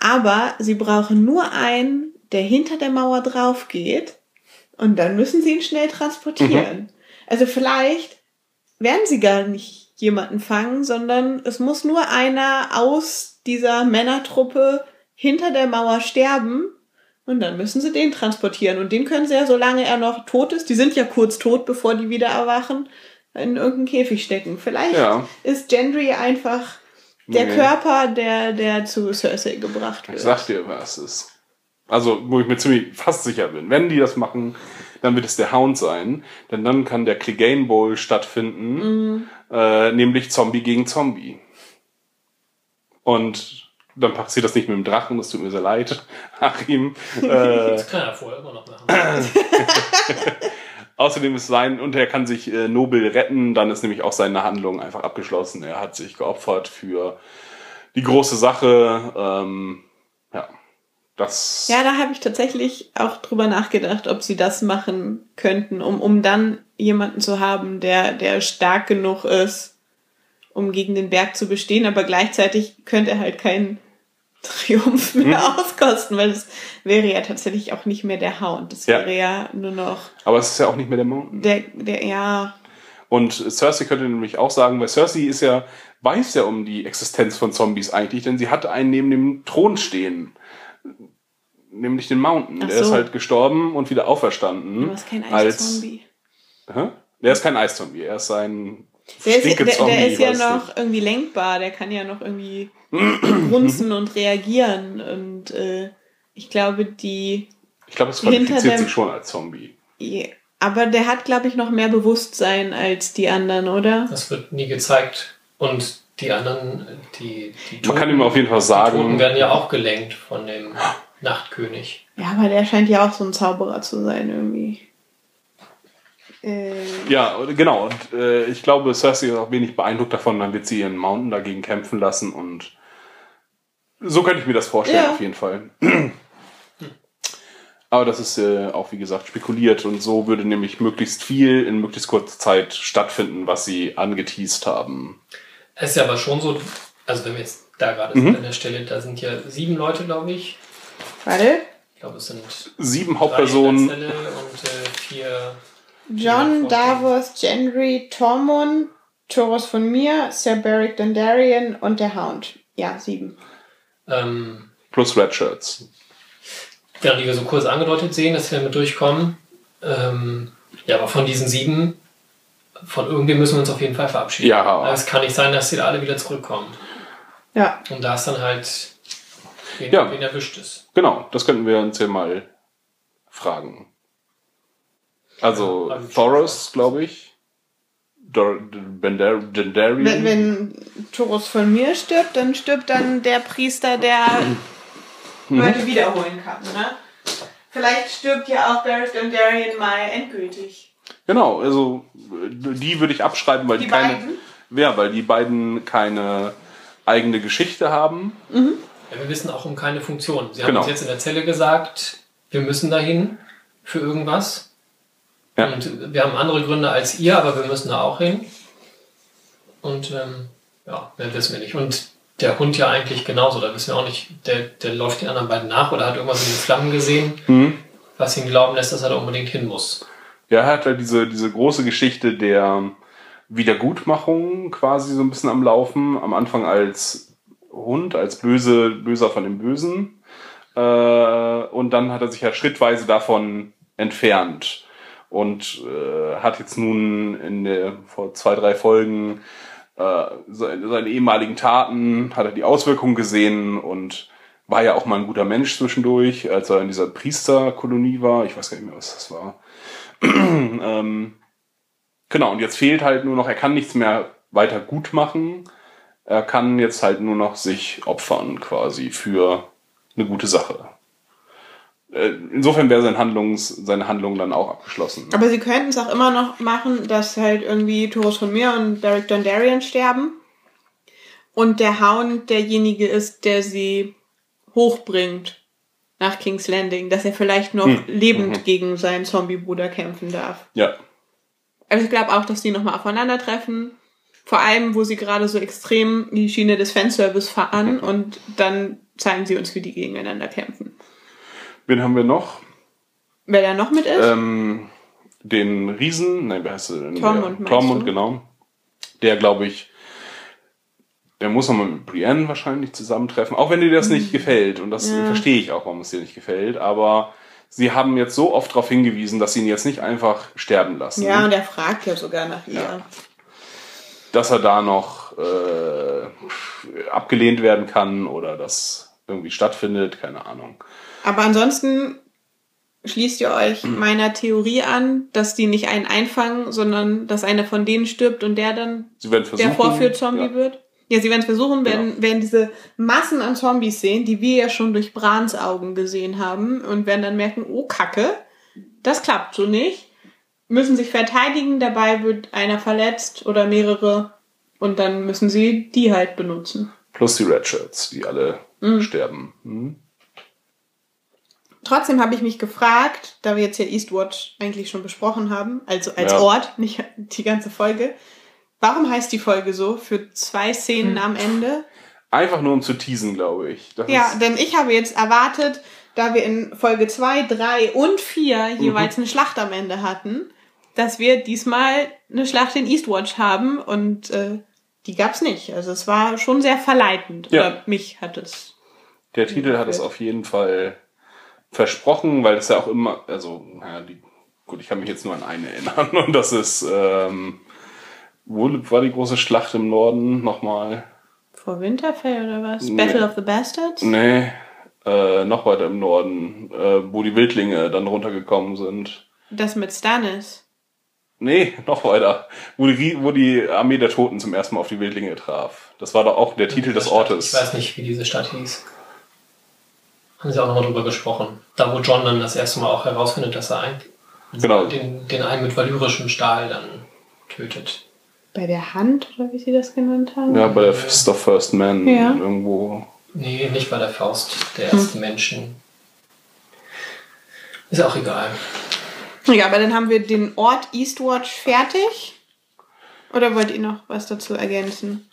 Aber sie brauchen nur einen, der hinter der Mauer drauf geht und dann müssen sie ihn schnell transportieren. Also vielleicht werden sie gar nicht jemanden fangen, sondern es muss nur einer aus dieser Männertruppe hinter der Mauer sterben und dann müssen sie den transportieren. Und den können sie ja, solange er noch tot ist, die sind ja kurz tot, bevor die wieder erwachen, in irgendeinen Käfig stecken. Vielleicht Ja. ist Gendry einfach der Nee. Körper, der, der zu Cersei gebracht wird. Ich sag dir, was ist. Also, wo ich mir ziemlich fast sicher bin. Wenn die das machen, dann wird es der Hound sein. Denn dann kann der Clegane Bowl stattfinden. Äh, nämlich Zombie gegen Zombie. Und dann passiert das nicht mit dem Drachen, das tut mir sehr leid, Achim. Äh, Das kann er vorher immer noch machen. außerdem ist sein, und er kann sich äh, nobel retten, dann ist nämlich auch seine Handlung einfach abgeschlossen. Er hat sich geopfert für die große Sache. Ähm, das. Ja, da habe ich tatsächlich auch drüber nachgedacht, ob sie das machen könnten, um, um dann jemanden zu haben, der, der stark genug ist, um gegen den Berg zu bestehen, aber gleichzeitig könnte er halt keinen Triumph mehr Hm. auskosten, weil es wäre ja tatsächlich auch nicht mehr der Hound. Das Ja. wäre ja nur noch Aber es ist ja auch nicht mehr der Mountain. der, der, ja, Und Cersei könnte nämlich auch sagen, weil Cersei ist ja, weiß ja um die Existenz von Zombies eigentlich, denn sie hatte einen neben dem Thron stehen. Nämlich den Mountain. Ach Der ist so. halt gestorben und wieder auferstanden. du hast kein Eiszombie. Hä? Der ist kein Eiszombie, er ist ein Der ist, der, der ist ja noch irgendwie lenkbar, der kann ja noch irgendwie grunzen und reagieren und äh, ich glaube, die Ich glaube, es hinter qualifiziert dem- sich schon als Zombie. Ja, Aber der hat, glaube ich, noch mehr Bewusstsein als die anderen, oder? Das wird nie gezeigt. Und die anderen, die, die Man kann ihm auf jeden Fall die Toten sagen, werden ja auch gelenkt von dem Nachtkönig. Ja, aber der scheint ja auch so ein Zauberer zu sein, irgendwie. Äh, ja, genau. Und äh, ich glaube, Cersei ist auch wenig beeindruckt davon, dann wird sie ihren Mountain dagegen kämpfen lassen und so könnte ich mir das vorstellen, Ja. auf jeden Fall. Aber das ist äh, auch, wie gesagt, spekuliert und so würde nämlich möglichst viel in möglichst kurzer Zeit stattfinden, was sie angeteased haben. Es ist ja aber schon so, also wenn wir jetzt da gerade Mhm. sind an der Stelle, da sind ja sieben Leute, glaube ich. warte. Ich glaube, es sind Sieben Hauptpersonen. und äh, vier. John, Davos, Gendry, Tormund, Toros von mir, Sir Beric Dondarrion und der Hound. Ja, sieben. Ähm, Plus Redshirts. während die wir so kurz angedeutet sehen, dass wir damit durchkommen. Ähm, ja, aber von diesen sieben, von irgendwem müssen wir uns auf jeden Fall verabschieden. Ja. Es kann nicht sein, dass die da alle wieder zurückkommen. Ja. Und da ist dann halt, wen, Ja. wen erwischt ist. Genau, das könnten wir uns ja mal fragen. Also Ja, Thoros, glaube ich. Dor- Bender- Dendarian. Wenn, wenn Toros von mir stirbt, dann stirbt dann der Priester, der Leute wiederholen kann, ne? Vielleicht stirbt ja auch Beric Dondarrion mal endgültig. Genau, also die würde ich abschreiben, weil die, Die keine. beiden? Ja, weil die beiden keine eigene Geschichte haben. Ja, wir wissen auch um keine Funktion. Sie haben Genau. uns jetzt in der Zelle gesagt, wir müssen dahin für irgendwas. Ja. Und wir haben andere Gründe als ihr, aber wir müssen da auch hin. Und ähm, ja, mehr wissen wir nicht. Und der Hund ja eigentlich genauso, da wissen wir auch nicht, der, der läuft den anderen beiden nach oder hat irgendwas in den Flammen gesehen, Mhm. was ihn glauben lässt, dass er da unbedingt hin muss. Ja, er hat halt diese, diese große Geschichte der Wiedergutmachung quasi so ein bisschen am Laufen. Am Anfang als Hund, als böse, böser von dem Bösen. Äh, und dann hat er sich ja schrittweise davon entfernt. Und äh, hat jetzt nun in der, vor zwei, drei Folgen äh, seine, ehemaligen Taten, hat er die Auswirkungen gesehen und war ja auch mal ein guter Mensch zwischendurch, als er in dieser Priesterkolonie war. Ich weiß gar nicht mehr, was das war. ähm, genau, und jetzt fehlt halt nur noch, er kann nichts mehr weiter gut machen. Er kann jetzt halt nur noch sich opfern quasi für eine gute Sache. Äh, Insofern wäre sein Handlungs, seine Handlung dann auch abgeschlossen. Aber sie könnten es auch immer noch machen, dass halt irgendwie Toros von mir und Beric Dondarrion sterben. Und der Hound derjenige ist, der sie hochbringt. Nach King's Landing, dass er vielleicht noch Hm. lebend Mhm. gegen seinen Zombie-Bruder kämpfen darf. Ja. Also ich glaube auch, dass die nochmal aufeinandertreffen. Vor allem, wo sie gerade so extrem die Schiene des Fanservice fahren und dann zeigen sie uns, wie die gegeneinander kämpfen. Wen haben wir noch? Wer da noch mit ist? Ähm, den Riesen, nein, wer heißt der denn? Tormund, Der- meinst Tormund, du? genau. Der, glaube ich, der muss nochmal mit Brienne wahrscheinlich zusammentreffen, auch wenn dir das nicht gefällt. Und das Mhm. Ja. verstehe ich auch, warum es dir nicht gefällt. Aber sie haben jetzt so oft darauf hingewiesen, dass sie ihn jetzt nicht einfach sterben lassen. ja, und er fragt ja sogar nach ihr. Ja. Dass er da noch äh, abgelehnt werden kann oder das irgendwie stattfindet, keine Ahnung. Aber ansonsten schließt ihr euch Hm. meiner Theorie an, dass die nicht einen einfangen, sondern dass einer von denen stirbt und der dann der Vorführzombie ja. wird. Ja, sie werden es versuchen, werden, Genau. werden diese Massen an Zombies sehen, die wir ja schon durch Brans Augen gesehen haben und werden dann merken, oh Kacke, das klappt so nicht. Müssen sich verteidigen, dabei wird einer verletzt oder mehrere und dann müssen sie die halt benutzen. Plus die Red Shirts, die alle Mhm. sterben. Mhm. Trotzdem habe ich mich gefragt, da wir jetzt ja Eastwatch eigentlich schon besprochen haben, also als Ja. Ort, nicht die ganze Folge, warum heißt die Folge so für zwei Szenen am Ende? Einfach nur um zu teasen, glaube ich. Das Ja, denn ich habe jetzt erwartet, da wir in Folge 2, 3 und 4 jeweils eine Schlacht am Ende hatten, dass wir diesmal eine Schlacht in Eastwatch haben und äh, die gab's nicht. Also es war schon sehr verleitend. Ja. Oder mich hat es. der Titel hat es auf jeden Fall versprochen, weil es ja auch immer, also, naja, die, gut, ich kann mich jetzt nur an eine erinnern und das ist, ähm, wo war die große Schlacht im Norden nochmal? Vor Winterfell oder was? Nee. Battle of the Bastards? Nee, äh, noch weiter im Norden, äh, wo die Wildlinge dann runtergekommen sind. Das mit Stannis. Nee, noch weiter. Wo die, wo die Armee der Toten zum ersten Mal auf die Wildlinge traf. Das war doch auch der Titel des Stadt. Ortes. Ich weiß nicht, wie diese Stadt hieß. Haben sie auch nochmal drüber gesprochen. Da, wo John dann das erste Mal auch herausfindet, dass er ein, Genau. den, den einen mit valyrischem Stahl dann tötet. Bei der Hand, oder wie sie das genannt haben? Ja, bei der Fist of First Man Ja. irgendwo. Nee, nicht bei der Faust der ersten Menschen. Ist auch egal. Ja, aber dann haben wir den Ort Eastwatch fertig. Oder wollt ihr noch was dazu ergänzen?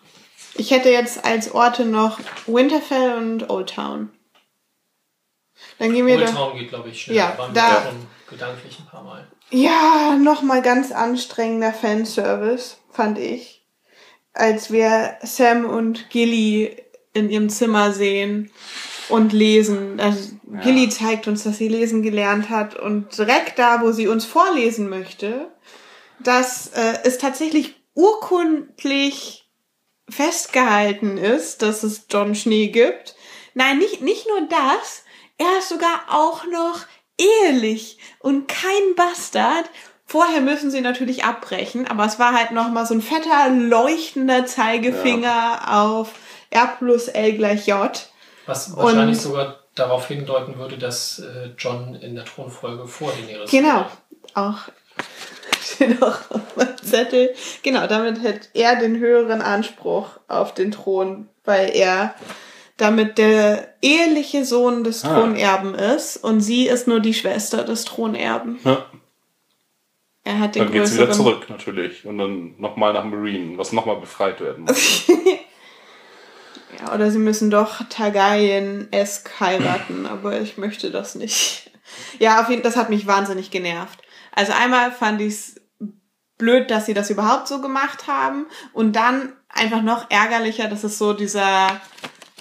Ich hätte jetzt als Orte noch Winterfell und Old Town. Dann gehen wir Old da. Town geht, glaube ich, schnell. Ja, Da waren da- gedanklich ein paar Mal. Ja, nochmal ganz anstrengender Fanservice, fand ich. Als wir Sam und Gilly in ihrem Zimmer sehen und lesen. Also Gilly zeigt uns, dass sie lesen gelernt hat und direkt da, wo sie uns vorlesen möchte, dass äh, es tatsächlich urkundlich festgehalten ist, dass es John Schnee gibt. Nein, nicht, nicht nur das, er ist sogar auch noch ehelich und kein Bastard. Vorher müssen sie natürlich abbrechen, aber es war halt noch mal so ein fetter, leuchtender Zeigefinger auf R plus L gleich J. Was wahrscheinlich Und- sogar darauf hindeuten würde, dass äh, John in der Thronfolge vor Daenerys Genau. Auch steht auch auf meinem Zettel. Genau, damit hat er den höheren Anspruch auf den Thron, weil er damit der eheliche Sohn des Ah. Thronerben ist und sie ist nur die Schwester des Thronerben. Ja. Er hat den Dann geht's wieder zurück, natürlich. Und dann nochmal nach Marine, was nochmal befreit werden muss. Ja, oder sie müssen doch Targaryen-esk heiraten, aber ich möchte das nicht. Ja, auf jeden das hat mich wahnsinnig genervt. Also einmal fand ich es blöd, dass sie das überhaupt so gemacht haben und dann einfach noch ärgerlicher, dass es so dieser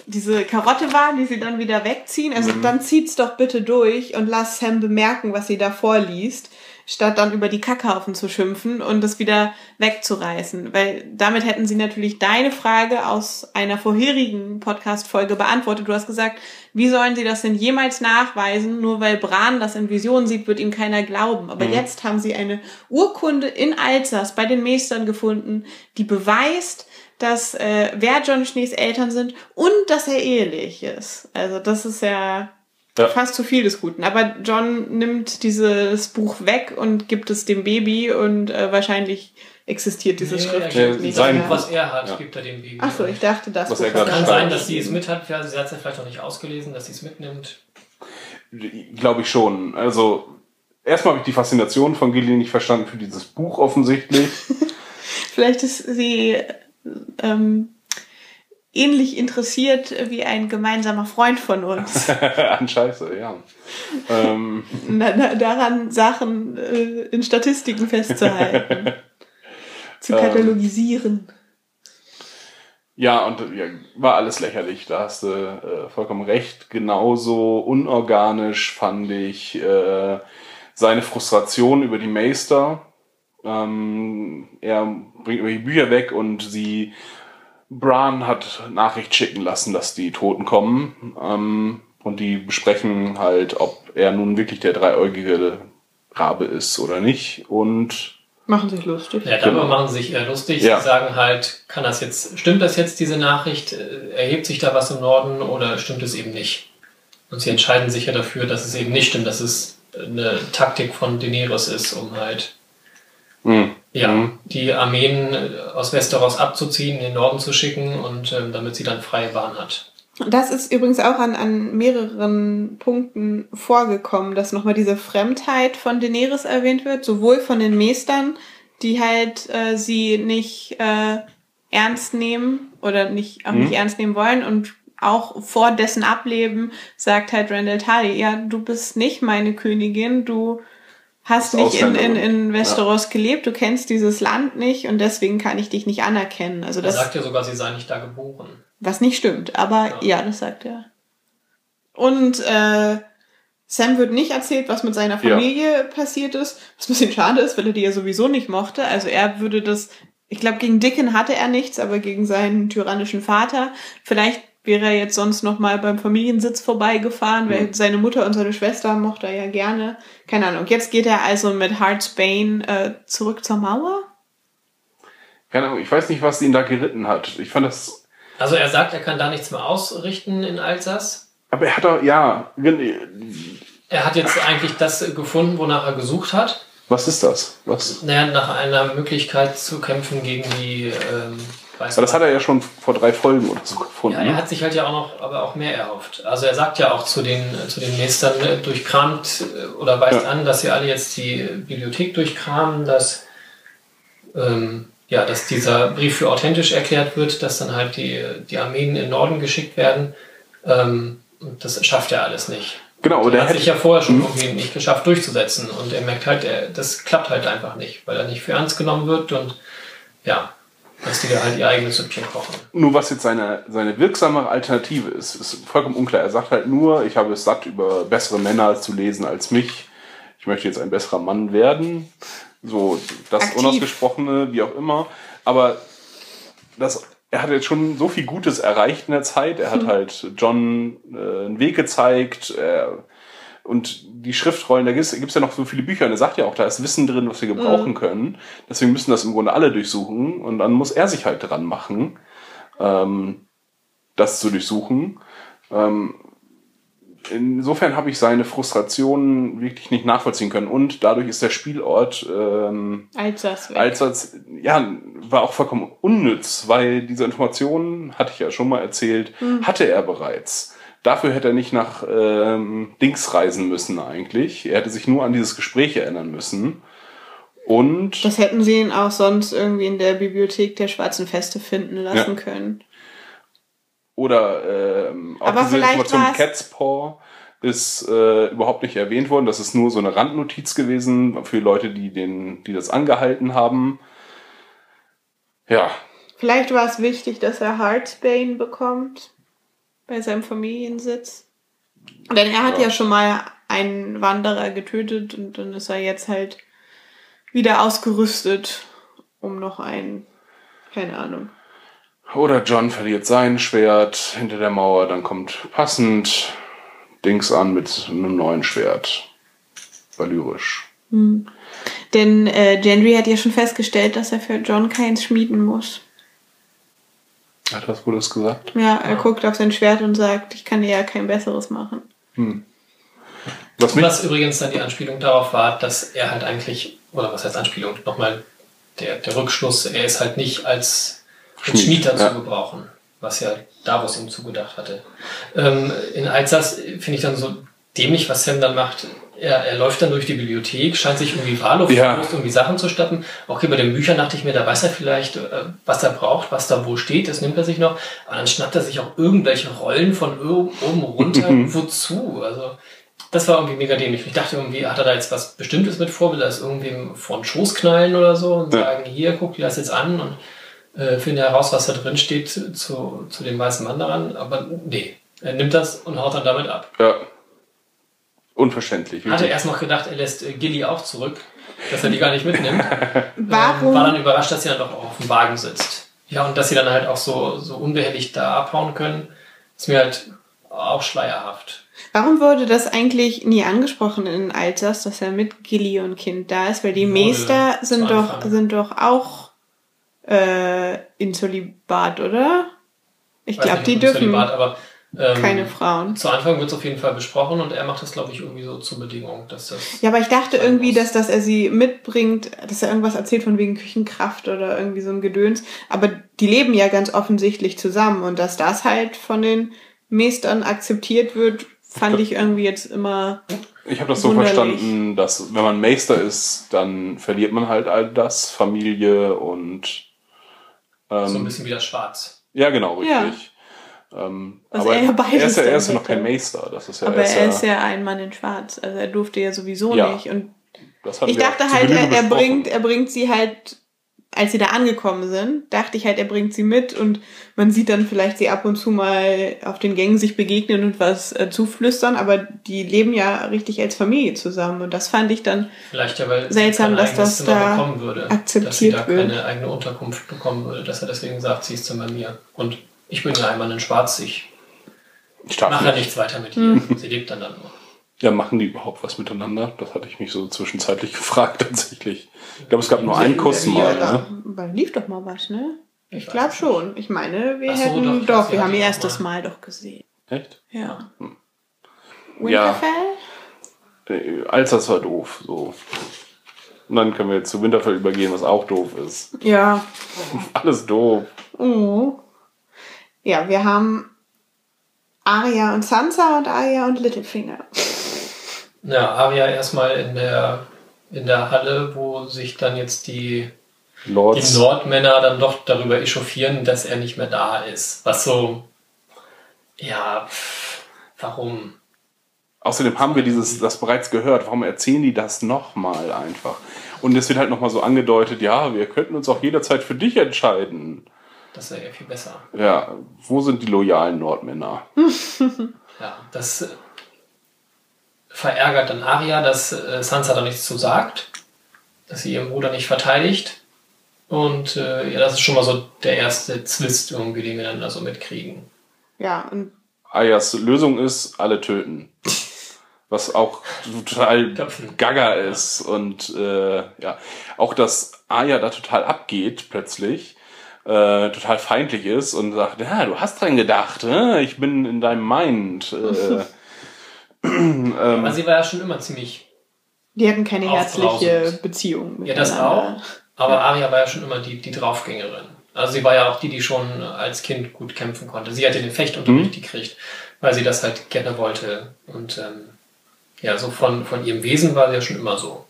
diese Karotte war, die sie dann wieder wegziehen. Also dann zieht's doch bitte durch und lass Sam bemerken, was sie da vorliest, statt dann über die Kackhaufen zu schimpfen und das wieder wegzureißen. Weil damit hätten sie natürlich deine Frage aus einer vorherigen Podcast-Folge beantwortet. Du hast gesagt, wie sollen sie das denn jemals nachweisen? Nur weil Bran das in Visionen sieht, wird ihm keiner glauben. Aber jetzt haben sie eine Urkunde in Alsace bei den Meistern gefunden, die beweist, dass äh, wer John Schnees Eltern sind und dass er ehelich ist. Also das ist ja, Ja. fast zu viel des Guten. Aber John nimmt dieses Buch weg und gibt es dem Baby und äh, wahrscheinlich existiert dieses Nee, Schriftstück er- nicht. sein mehr. was er hat, Ja. gibt er dem Baby. Ach so, ich dachte, das Was Buch er Kann sein, dass sie es mit hat. Ja, sie hat es ja vielleicht noch nicht ausgelesen, dass sie es mitnimmt. Glaube ich schon. Also, erstmal habe ich die Faszination von Gillian nicht verstanden für dieses Buch offensichtlich. Vielleicht ist sie ähm, ähnlich interessiert wie ein gemeinsamer Freund von uns. An Scheiße, ja. Ähm, na, na, daran Sachen äh, in Statistiken festzuhalten. zu katalogisieren. ja, und ja, war alles lächerlich. Da hast du äh, vollkommen recht. Genauso unorganisch fand ich äh, seine Frustration über die Meister. Ähm, er bringt über die Bücher weg und sie Bran hat Nachricht schicken lassen, dass die Toten kommen. Ähm, und die besprechen halt, ob er nun wirklich der dreieugige Rabe ist oder nicht. Und Machen sich lustig. Ja, darüber Genau. machen sie sich eher lustig. Ja. Sie sagen halt, kann das jetzt, stimmt das jetzt, diese Nachricht? Äh, Erhebt sich da was im Norden oder stimmt es eben nicht? Und sie entscheiden sich ja dafür, dass es eben nicht stimmt, dass es eine Taktik von Daenerys ist, um halt mh, ja, Mhm. die Armeen äh, aus Westeros abzuziehen, in den Norden zu schicken und ähm, damit sie dann freie Bahn hat. Das ist übrigens auch an, an mehreren Punkten vorgekommen, dass nochmal diese Fremdheit von Daenerys erwähnt wird, sowohl von den Meestern, die halt äh, sie nicht äh, ernst nehmen oder nicht, auch Mhm. nicht ernst nehmen wollen und auch vor dessen Ableben sagt halt Randall Tarly, ja, du bist nicht meine Königin, du hast nicht in, in, in Westeros gelebt, du kennst dieses Land nicht und deswegen kann ich dich nicht anerkennen. Also Er das sagt ja sogar, sie sei nicht da geboren. was nicht stimmt, aber ja, Ja. das sagt er. Und äh, Sam wird nicht erzählt, was mit seiner Ja. Familie passiert ist, was ein bisschen schade ist, weil er die ja sowieso nicht mochte. Also er würde das, ich glaube, gegen Dickon hatte er nichts, aber gegen seinen tyrannischen Vater. Vielleicht wäre er jetzt sonst noch mal beim Familiensitz vorbeigefahren, weil Mhm. seine Mutter und seine Schwester mochte er ja gerne. Keine Ahnung. Jetzt geht er also mit Heartsbane äh, zurück zur Mauer. keine Ahnung, ich weiß nicht, was ihn da geritten hat. Ich fand das. Also er sagt, er kann da nichts mehr ausrichten in Alsace. Aber er hat doch, ja, Er hat jetzt eigentlich das gefunden, wonach er gesucht hat. was ist das? Was? Naja, nach einer Möglichkeit zu kämpfen gegen die ähm, weiß Aber das hat er ja schon vor drei Folgen oder so gefunden. Ja, er ne? hat sich halt ja auch noch, aber auch mehr erhofft. Also er sagt ja auch zu den, zu den Meistern, äh, durchkramt äh, oder weist Ja. an, dass sie alle jetzt die Bibliothek durchkramen, dass, ähm, ja, dass dieser Brief für authentisch erklärt wird, dass dann halt die, die Armeen in den Norden geschickt werden. Ähm, und das schafft er alles nicht. Genau, aber er der hat hätte sich ja vorher schon irgendwie nicht geschafft durchzusetzen und er merkt halt, er, das klappt halt einfach nicht, weil er nicht für ernst genommen wird und ja, dass die da halt ihr eigenes Süppchen kochen. Nur was jetzt seine, seine wirksamere Alternative ist, ist vollkommen unklar. Er sagt halt nur, ich habe es satt, über bessere Männer zu lesen als mich. Ich möchte jetzt ein besserer Mann werden. So, das Aktiv. Unausgesprochene, wie auch immer. Aber das, er hat jetzt schon so viel Gutes erreicht in der Zeit. Er hat halt John äh, einen Weg gezeigt. Er, und die Schriftrollen, da gibt es ja noch so viele Bücher. Und er sagt ja auch, da ist Wissen drin, was wir gebrauchen können. Deswegen müssen das im Grunde alle durchsuchen. Und dann muss er sich halt dran machen, ähm, das zu durchsuchen. Ähm, insofern habe ich seine Frustrationen wirklich nicht nachvollziehen können. Und dadurch ist der Spielort ähm, Alsace weg. Alsace, ja, war auch vollkommen unnütz, weil diese Informationen, hatte ich ja schon mal erzählt, hatte er bereits. Dafür hätte er nicht nach ähm, Dings reisen müssen eigentlich. Er hätte sich nur an dieses Gespräch erinnern müssen. Und Das hätten sie ihn auch sonst irgendwie in der Bibliothek der Schwarzen Feste finden lassen Ja. können. oder ähm, auch Aber diese vielleicht Information war's- Cat's Paw ist äh, überhaupt nicht erwähnt worden. Das ist nur so eine Randnotiz gewesen für Leute, die den, die das angehalten haben. Ja, Vielleicht war es wichtig, dass er Heartsbane bekommt bei seinem Familiensitz. Denn er hat ja, Ja. schon mal einen Wanderer getötet und dann ist er jetzt halt wieder ausgerüstet, um noch einen, keine Ahnung. Oder John verliert sein Schwert hinter der Mauer, dann kommt passend Dings an mit einem neuen Schwert. Valyrisch. Denn äh, Gendry hat ja schon festgestellt, dass er für John keins schmieden muss. Hat wohl das gesagt? Ja, er guckt auf sein Schwert und sagt, ich kann dir ja kein besseres machen. Was mich, Was übrigens dann die Anspielung darauf war, dass er halt eigentlich, oder was heißt Anspielung, nochmal der, der Rückschluss, er ist halt nicht als, als Schmied, Schmied dazu ja. gebrauchen, was ja Davos ihm zugedacht hatte. Ähm, in Alsace finde ich dann so dämlich, was Sam dann macht. Er, er läuft dann durch die Bibliothek, scheint sich irgendwie wahllos Ja. irgendwie Sachen zu stappen. Okay, bei den Büchern dachte ich mir, da weiß er vielleicht, äh, was er braucht, was da wo steht, das nimmt er sich noch. Aber dann schnappt er sich auch irgendwelche Rollen von oben runter. Wozu? Also, das war irgendwie mega dämlich. Ich dachte irgendwie, hat er da jetzt was Bestimmtes mit vor? Will er es irgendwem vor den Schoß knallen oder so und Ja. sagen, hier, guck dir das jetzt an und äh, finde heraus, was da drin steht zu, zu dem weißen Mann daran. Aber nee, er nimmt das und haut dann damit ab. Ja. Unverständlich. Hatte erst noch gedacht, er lässt äh, Gilly auch zurück, dass er die gar nicht mitnimmt. Warum? Ähm, war dann überrascht, dass sie dann doch auch auf dem Wagen sitzt. Ja, und dass sie dann halt auch so, so unbehelligt da abhauen können, ist mir halt auch schleierhaft. Warum wurde das eigentlich nie angesprochen in Alters, dass er mit Gilly und Kind da ist? Weil die Wurde Meester sind doch, Anfang. sind doch auch äh, in Zölibat, oder? Ich glaube, die dürfen Zölibat, aber ähm, keine Frauen. Zu Anfang wird es auf jeden Fall besprochen und er macht das, glaube ich, irgendwie so zur Bedingung, dass das. Ja, aber ich dachte irgendwie, muss. dass, dass er sie mitbringt, dass er irgendwas erzählt von wegen Küchenkraft oder irgendwie so ein Gedöns. Aber die leben ja ganz offensichtlich zusammen und dass das halt von den Meestern akzeptiert wird, fand ich irgendwie jetzt immer. Ich habe das so Wunderlich. verstanden, dass wenn man Meister ist, dann verliert man halt all das, Familie und ähm, so ein bisschen wie das Schwarz. ja genau Ja. Ähm, Was aber er ja beides er ist ja, er ist ja dann noch kein. Meister. Das ist ja, Aber er ist ja ein Mann in Schwarz. Also er durfte ja sowieso Ja. nicht. Und ich dachte halt, er, er bringt, er bringt sie halt, als sie da angekommen sind, dachte ich halt, er bringt sie mit und man sieht dann vielleicht sie ab und zu mal auf den Gängen sich begegnen und was äh, zuflüstern, aber die leben ja richtig als Familie zusammen und das fand ich dann Vielleicht ja, weil Seltsam, dass das da bekommen würde. akzeptiert dass sie da wird. keine eigene Unterkunft bekommen würde, dass er deswegen sagt, sie ist dann bei mir. Und ich bin ja einmal in Schwarz, ich mache ja nicht. nichts weiter mit Hm. ihr. Sie lebt dann dann nur. Ja, machen die überhaupt was miteinander? Das hatte ich mich so zwischenzeitlich gefragt tatsächlich. Ich glaube, es gab nur einen Kuss ja, mal. da, Ne? da lief doch mal was, ne? Ich Ich glaube schon. Ich meine, wir so, hätten doch, doch, wir ja haben ihr erstes mal. Mal doch gesehen. Echt? Ja. Hm. Winterfell? Äh, Alsters war doof. So. Und dann können wir jetzt zu Winterfell übergehen, was auch doof ist. Ja. Alles doof. Oh. Ja, wir haben Arya und Sansa und Arya und Littlefinger. Ja, Arya erstmal in der, in der Halle, wo sich dann jetzt die, die. Nordmänner dann doch darüber echauffieren, dass er nicht mehr da ist. Was so, ja, pff, warum? Außerdem haben wir dieses, das bereits gehört. Warum erzählen die das nochmal einfach? Und es wird halt nochmal so angedeutet, ja, wir könnten uns auch jederzeit für dich entscheiden. Das wäre ja viel besser. Ja, wo sind die loyalen Nordmänner? Ja, das äh, verärgert dann Arya, dass äh, Sansa da nichts zu sagt, dass sie ihren Bruder nicht verteidigt. Und äh, ja, das ist schon mal so der erste Zwist irgendwie, den wir dann da so mitkriegen. Ja, und Ayas Lösung ist, alle töten. Was auch total Köpfen. gaga ist. Und äh, ja, auch dass Aya da total abgeht plötzlich, äh, total feindlich ist und sagt, ja, du hast dran gedacht, äh? ich bin in deinem Mind. Äh, ähm, Aber sie war ja schon immer ziemlich. die hatten keine herzliche. Beziehung. Ja, das auch. Aber Arya war ja schon immer die, die Draufgängerin. Also sie war ja auch die, die schon als Kind gut kämpfen konnte. Sie hat den Fechtunterricht gekriegt, weil sie das halt gerne wollte. Und ähm, ja, so von, von ihrem Wesen war sie ja schon immer so.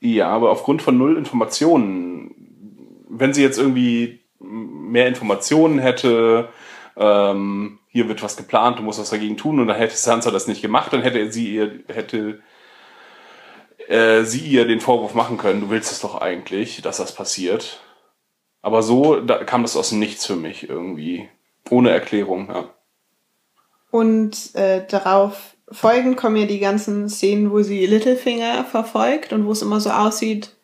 Ja, aber aufgrund von null Informationen, wenn sie jetzt irgendwie mehr Informationen hätte, ähm, hier wird was geplant, du musst was dagegen tun, und dann hätte Sansa das nicht gemacht, dann hätte sie ihr, hätte äh, sie ihr den Vorwurf machen können, du willst es doch eigentlich, dass das passiert. Aber so da kam das aus dem Nichts für mich irgendwie. Ohne Erklärung, ja. Und äh, darauf folgend kommen ja die ganzen Szenen, wo sie Littlefinger verfolgt und wo es immer so aussieht,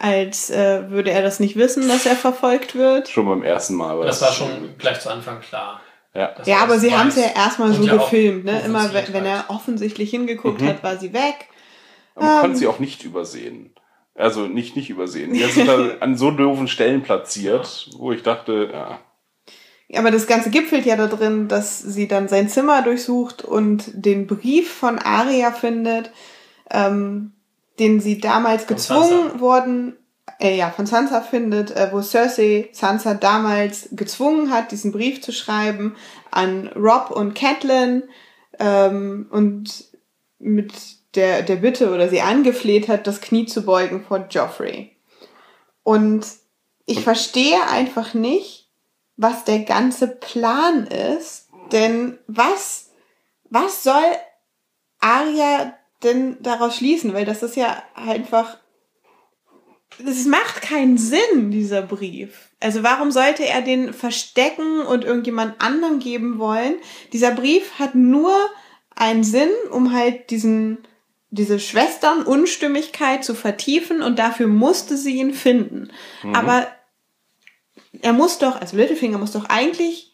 als äh, würde er das nicht wissen, dass er verfolgt wird. Schon beim ersten Mal. Aber Das war schon gleich zu Anfang klar. Ja. Ja, er aber das sie haben es ja erstmal so ja gefilmt, ne? Immer wenn, er offensichtlich hingeguckt Mhm. hat, war sie weg. Aber man Ähm. konnte sie auch nicht übersehen. Also nicht nicht übersehen. Die sind da an so doofen Stellen platziert, wo ich dachte, ja, Aber das Ganze gipfelt ja da drin, dass sie dann sein Zimmer durchsucht und den Brief von Aria findet, ähm, den sie damals Von gezwungen Sansa. worden, äh, ja, von Sansa findet, äh, wo Cersei Sansa damals gezwungen hat, diesen Brief zu schreiben an Rob und Catelyn, ähm, und mit der, der Bitte oder sie angefleht hat, das Knie zu beugen vor Joffrey. Und ich verstehe einfach nicht, was der ganze Plan ist, denn was, was soll Arya denn daraus schließen? Weil das ist ja einfach, es macht keinen Sinn, dieser Brief. Also warum sollte er den verstecken und irgendjemand anderen geben wollen? Dieser Brief hat nur einen Sinn, um halt diesen, diese Schwestern-Unstimmigkeit zu vertiefen und dafür musste sie ihn finden. Aber er muss doch, also Littlefinger muss doch eigentlich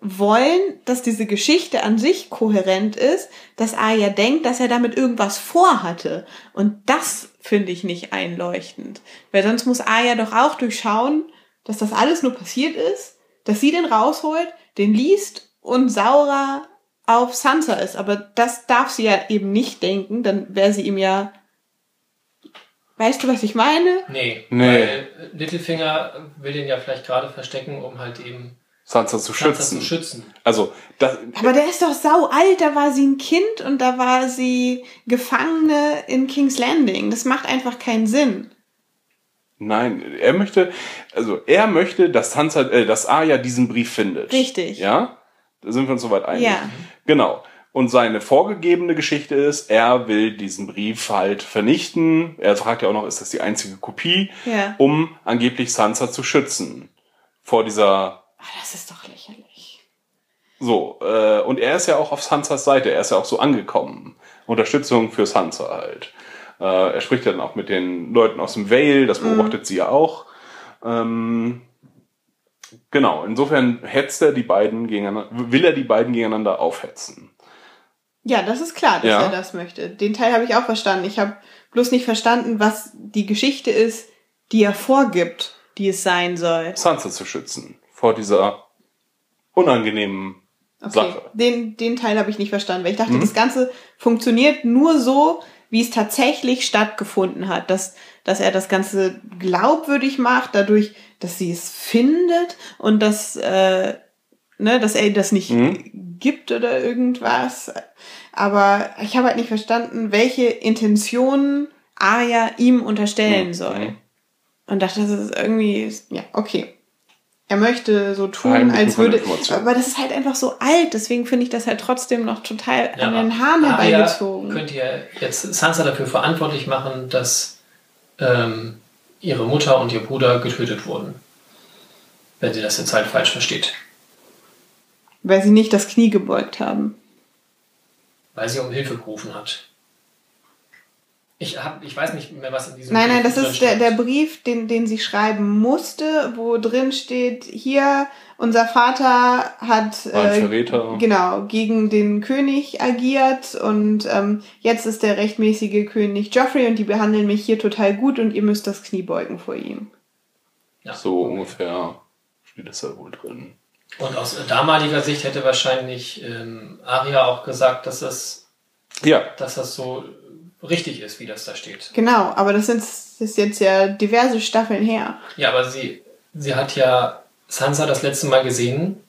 wollen, dass diese Geschichte an sich kohärent ist, dass Arya denkt, dass er damit irgendwas vorhatte. Und das finde ich nicht einleuchtend. Weil sonst muss Arya doch auch durchschauen, dass das alles nur passiert ist, dass sie den rausholt, den liest und saurer auf Sansa ist. Aber das darf sie ja eben nicht denken, dann wäre sie ihm ja. Weißt du, was ich meine? Nee, Nee. weil Littlefinger will den ja vielleicht gerade verstecken, um halt eben Sansa zu Sansa schützen. zu schützen. Also, das, Aber der ist doch sau alt, da war sie ein Kind und da war sie Gefangene in King's Landing. Das macht einfach keinen Sinn. nein, er möchte, also er möchte, dass Sansa, äh, dass Arya diesen Brief findet. Richtig. Ja? Da sind wir uns soweit einig. Ja. Genau. Und seine vorgegebene Geschichte ist, er will diesen Brief halt vernichten. Er fragt ja auch noch, ist das die einzige Kopie, Ja. um angeblich Sansa zu schützen vor dieser das ist doch lächerlich. So, äh, und er ist ja auch auf Sansas Seite, er ist ja auch so angekommen. Unterstützung für Sansa halt. Äh, er spricht ja dann auch mit den Leuten aus dem Vale, das beobachtet sie ja auch. Ähm, genau, insofern hetzt er die beiden gegeneinander, will er die beiden gegeneinander aufhetzen. Ja, das ist klar, dass Ja. er das möchte. Den Teil habe ich auch verstanden. Ich habe bloß nicht verstanden, was die Geschichte ist, die er vorgibt, die es sein soll. Sansa zu schützen vor dieser unangenehmen Okay, Sache. den, den Teil habe ich nicht verstanden, weil ich dachte, das Ganze funktioniert nur so, wie es tatsächlich stattgefunden hat. Dass, dass er das Ganze glaubwürdig macht, dadurch, dass sie es findet und dass, äh, ne, dass er das nicht gibt oder irgendwas. Aber ich habe halt nicht verstanden, welche Intentionen Arya ihm unterstellen Mhm. soll. Und dachte, das ist irgendwie, ja, okay. Er möchte so tun, als würde. Aber das ist halt einfach so alt, deswegen finde ich das halt trotzdem noch total an den Haaren herbeigezogen. Könnt ihr jetzt Sansa dafür verantwortlich machen, dass ähm, ihre Mutter und ihr Bruder getötet wurden? Wenn sie das jetzt halt falsch versteht. Weil sie nicht das Knie gebeugt haben. Weil sie um Hilfe gerufen hat. Ich, hab, ich weiß nicht mehr, was in diesem Nein, nein, Brief das ist der, der Brief, den, den sie schreiben musste, wo drin steht, hier, unser Vater hat Verräter. genau gegen den König agiert und ähm, jetzt ist der rechtmäßige König Joffrey und die behandeln mich hier total gut und ihr müsst das Knie beugen vor ihm. Ja. So ungefähr steht das da wohl drin. Und aus damaliger Sicht hätte wahrscheinlich ähm, Arya auch gesagt, dass das, Ja, dass das so richtig ist, wie das da steht. Genau, aber das sind das ist jetzt ja diverse Staffeln her. Ja, aber sie, sie hat ja Sansa das letzte Mal gesehen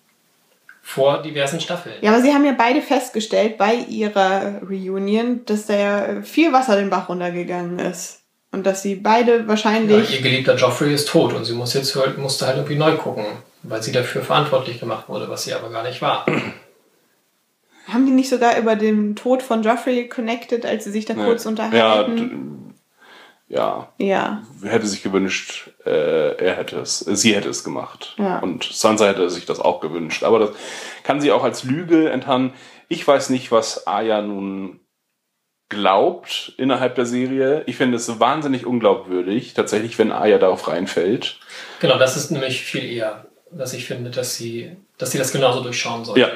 vor diversen Staffeln. Ja, aber sie haben ja beide festgestellt bei ihrer Reunion, dass da ja viel Wasser den Bach runtergegangen ist. Und dass sie beide Ja, wahrscheinlich. ihr geliebter Joffrey ist tot und sie muss jetzt halt, musste halt irgendwie neu gucken, weil sie dafür verantwortlich gemacht wurde, was sie aber gar nicht war. Haben die nicht sogar über den Tod von Joffrey connected, als sie sich da kurz ja, unterhalten? d- ja, Ja. hätte sich gewünscht, äh, er hätte es, äh, sie hätte es gemacht. Ja. Und Sansa hätte sich das auch gewünscht. Aber das kann sie auch als Lüge enttarnen. Ich weiß nicht, was Arya nun glaubt innerhalb der Serie. Ich finde es wahnsinnig unglaubwürdig, tatsächlich, wenn Arya darauf reinfällt. Genau, das ist nämlich viel eher, dass ich finde, dass sie, dass sie das genauso durchschauen sollte. Ja.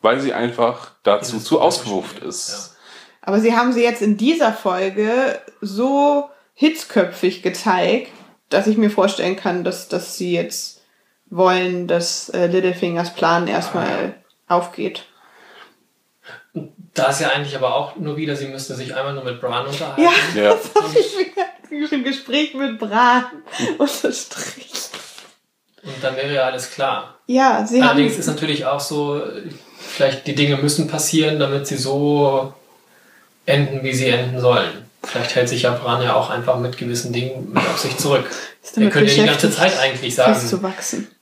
Weil sie einfach dazu zu Spiel, ist. Aber sie haben sie jetzt in dieser Folge so hitzköpfig gezeigt, dass ich mir vorstellen kann, dass, dass sie jetzt wollen, dass äh, Littlefingers Plan erstmal aufgeht. Da ist ja eigentlich aber auch nur wieder, sie müsste sich einmal nur mit Bran unterhalten. Ja, Ja. das habe ich mir im Gespräch mit Bran unterstrichen. Und dann wäre ja alles klar. Ja, sie haben. Allerdings ist natürlich auch so, vielleicht die Dinge müssen passieren, damit sie so enden, wie sie enden sollen. Vielleicht hält sich ja Bran ja auch einfach mit gewissen Dingen mit auf sich zurück. Er könnte ja die ganze Zeit eigentlich sagen,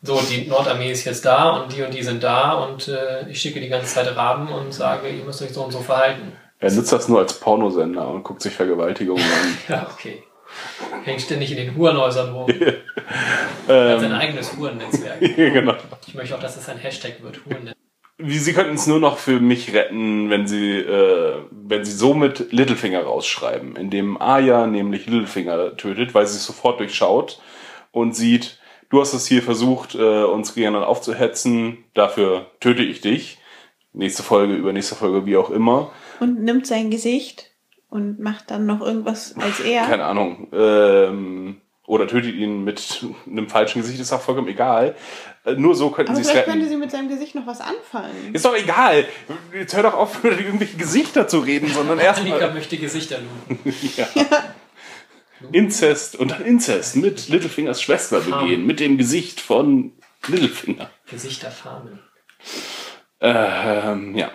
so, die Nordarmee ist jetzt da und die und die sind da und äh, ich schicke die ganze Zeit Raben und sage, ihr müsst euch so und so verhalten. Er nutzt das nur als Pornosender und guckt sich Vergewaltigungen an. Ja, okay. Hängt ständig in den Hurenhäusern rum. Er hat sein ähm, eigenes Hurennetzwerk. genau. Ich möchte auch, dass es ein Hashtag wird, Hurennetzwerk. Wie, Sie könnten es nur noch für mich retten, wenn Sie, äh, wenn Sie somit Littlefinger rausschreiben, indem Arya nämlich Littlefinger tötet, weil sie es sofort durchschaut und sieht, du hast es hier versucht, äh, uns gegeneinander aufzuhetzen, dafür töte ich dich. Nächste Folge, übernächste Folge, wie auch immer. Und nimmt sein Gesicht und macht dann noch irgendwas als er. Keine Ahnung. Ähm, oder tötet ihn mit einem falschen Gesicht, ist auch vollkommen egal. Äh, nur so könnten Sie es vielleicht retten. könnte sie mit seinem Gesicht noch was anfangen. Ist doch egal. Jetzt hör doch auf, über irgendwelche Gesichter zu reden, sondern Annika erstmal möchte Gesichter looten. ja. Inzest und dann Inzest mit Littlefingers Schwester begehen, mit dem Gesicht von Littlefinger. Gesichter farmen. Ähm, ja.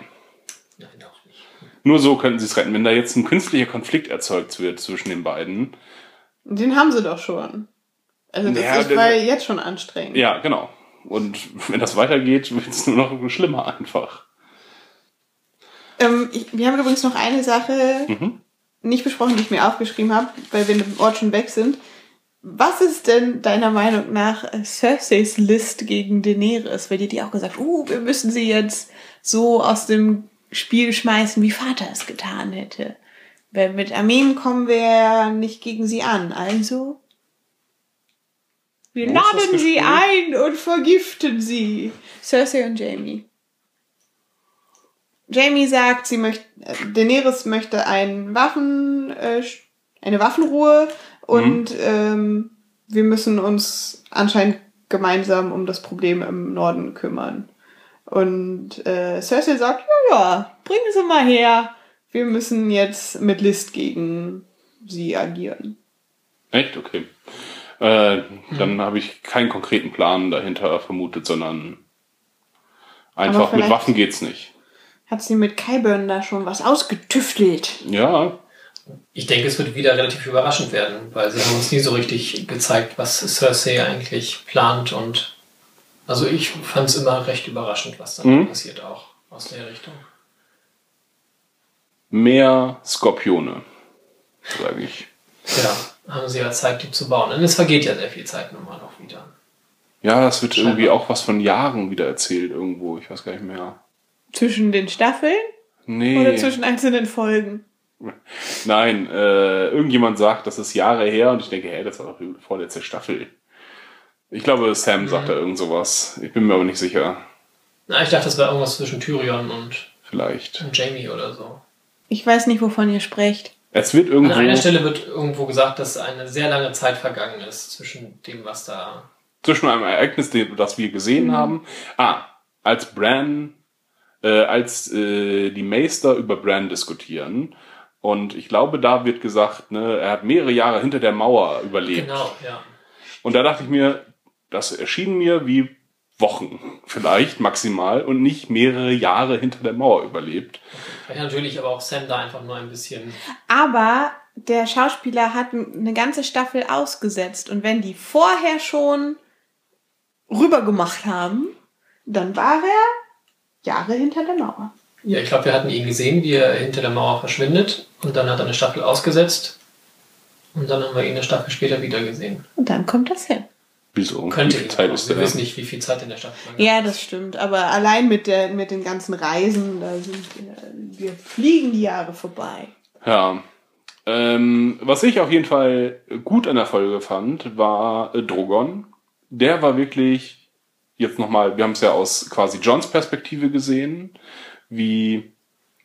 Nein, auch nicht. Nur so könnten sie es retten. Wenn da jetzt ein künstlicher Konflikt erzeugt wird zwischen den beiden. Den haben sie doch schon. Also das Ja, ist war jetzt schon anstrengend. Ja, genau. Und wenn das weitergeht, wird es nur noch schlimmer einfach. Ähm, ich, wir haben übrigens noch eine Sache Mhm. nicht besprochen, die ich mir aufgeschrieben habe, weil wir im Ort schon weg sind. Was ist denn deiner Meinung nach Cerseis List gegen Daenerys? Weil die die auch gesagt, uh, wir müssen sie jetzt so aus dem Spiel schmeißen, wie Vater es getan hätte. Weil mit Armeen kommen wir ja nicht gegen sie an. Also, wir Wo laden sie ein und vergiften sie. Cersei und Jamie. Jamie sagt, sie möchte, äh, Daenerys möchte einen Waffen, äh, eine Waffenruhe und ähm, wir müssen uns anscheinend gemeinsam um das Problem im Norden kümmern. Und äh, Cersei sagt, ja, ja, bringen Sie mal her. Wir müssen jetzt mit List gegen sie agieren. Echt? Okay. Äh, dann habe ich keinen konkreten Plan dahinter vermutet, sondern einfach mit Waffen geht's nicht. Hat sie mit Kyburn da schon was ausgetüftelt? Ja, Ich denke, es wird wieder relativ überraschend werden, weil sie haben uns nie so richtig gezeigt, was Cersei eigentlich plant und also ich fand es immer recht überraschend, was dann Mhm. passiert auch aus der Richtung. mehr Skorpione, sage ich. Ja, haben sie ja Zeit, die zu bauen. Und es vergeht ja sehr viel Zeit nun mal noch wieder. Ja, das wird Scheinbar. irgendwie auch was von Jahren wieder erzählt irgendwo. Ich weiß gar nicht mehr. Zwischen den Staffeln Nee. oder zwischen einzelnen Folgen? Nein, äh, irgendjemand sagt, das ist Jahre her und ich denke, hey, das war doch die vorletzte Staffel. Ich glaube, Sam sagt da irgend sowas. Ich bin mir aber nicht sicher. Na, ich dachte, das wäre irgendwas zwischen Tyrion und, Vielleicht. und Jamie oder so. Ich weiß nicht, wovon ihr sprecht. Es wird An irgendwo. einer Stelle wird irgendwo gesagt, dass eine sehr lange Zeit vergangen ist zwischen dem, was da. zwischen einem Ereignis, das wir gesehen haben. Ah, als Bran, äh, als äh, die Meister über Bran diskutieren. Und ich glaube, da wird gesagt, ne, er hat mehrere Jahre hinter der Mauer überlebt. Genau, ja. Und da dachte ich mir, das erschien mir wie Wochen vielleicht maximal und nicht mehrere Jahre hinter der Mauer überlebt. Vielleicht natürlich aber auch Sam da einfach nur ein bisschen. Aber der Schauspieler hat eine ganze Staffel ausgesetzt. Und wenn die vorher schon rübergemacht haben, dann war er Jahre hinter der Mauer. Ja, ich glaube, wir hatten ihn gesehen, wie er hinter der Mauer verschwindet und dann hat er eine Staffel ausgesetzt und dann haben wir ihn eine Staffel später wieder gesehen. Und dann kommt das hin. Wieso? Könnte Wie viel Zeit auch. ist Wir der? wissen nicht, wie viel Zeit in der war. Ja, das stimmt. Aber allein mit, der, mit den ganzen Reisen, da sind wir, wir fliegen die Jahre vorbei. Ja. Ähm, was ich auf jeden Fall gut an der Folge fand, war äh, Drogon. Der war wirklich jetzt nochmal, wir haben es ja aus quasi Johns Perspektive gesehen, wie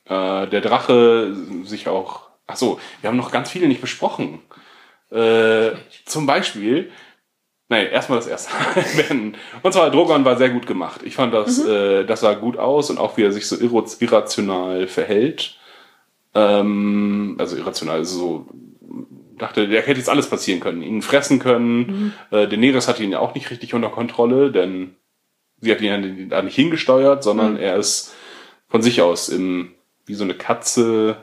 äh, der Drache sich auch. Ach so, wir haben noch ganz viele nicht besprochen. Äh, zum Beispiel, nein, erstmal das erste. Und zwar Drogon war sehr gut gemacht. Ich fand das, äh, das sah gut aus und auch wie er sich so irrational verhält. Ähm, also irrational, also so dachte, der hätte jetzt alles passieren können. Ihn fressen können. Äh, Daenerys hatte ihn ja auch nicht richtig unter Kontrolle, denn sie hat ihn ja da nicht hingesteuert, sondern er ist von sich aus im, wie so eine Katze,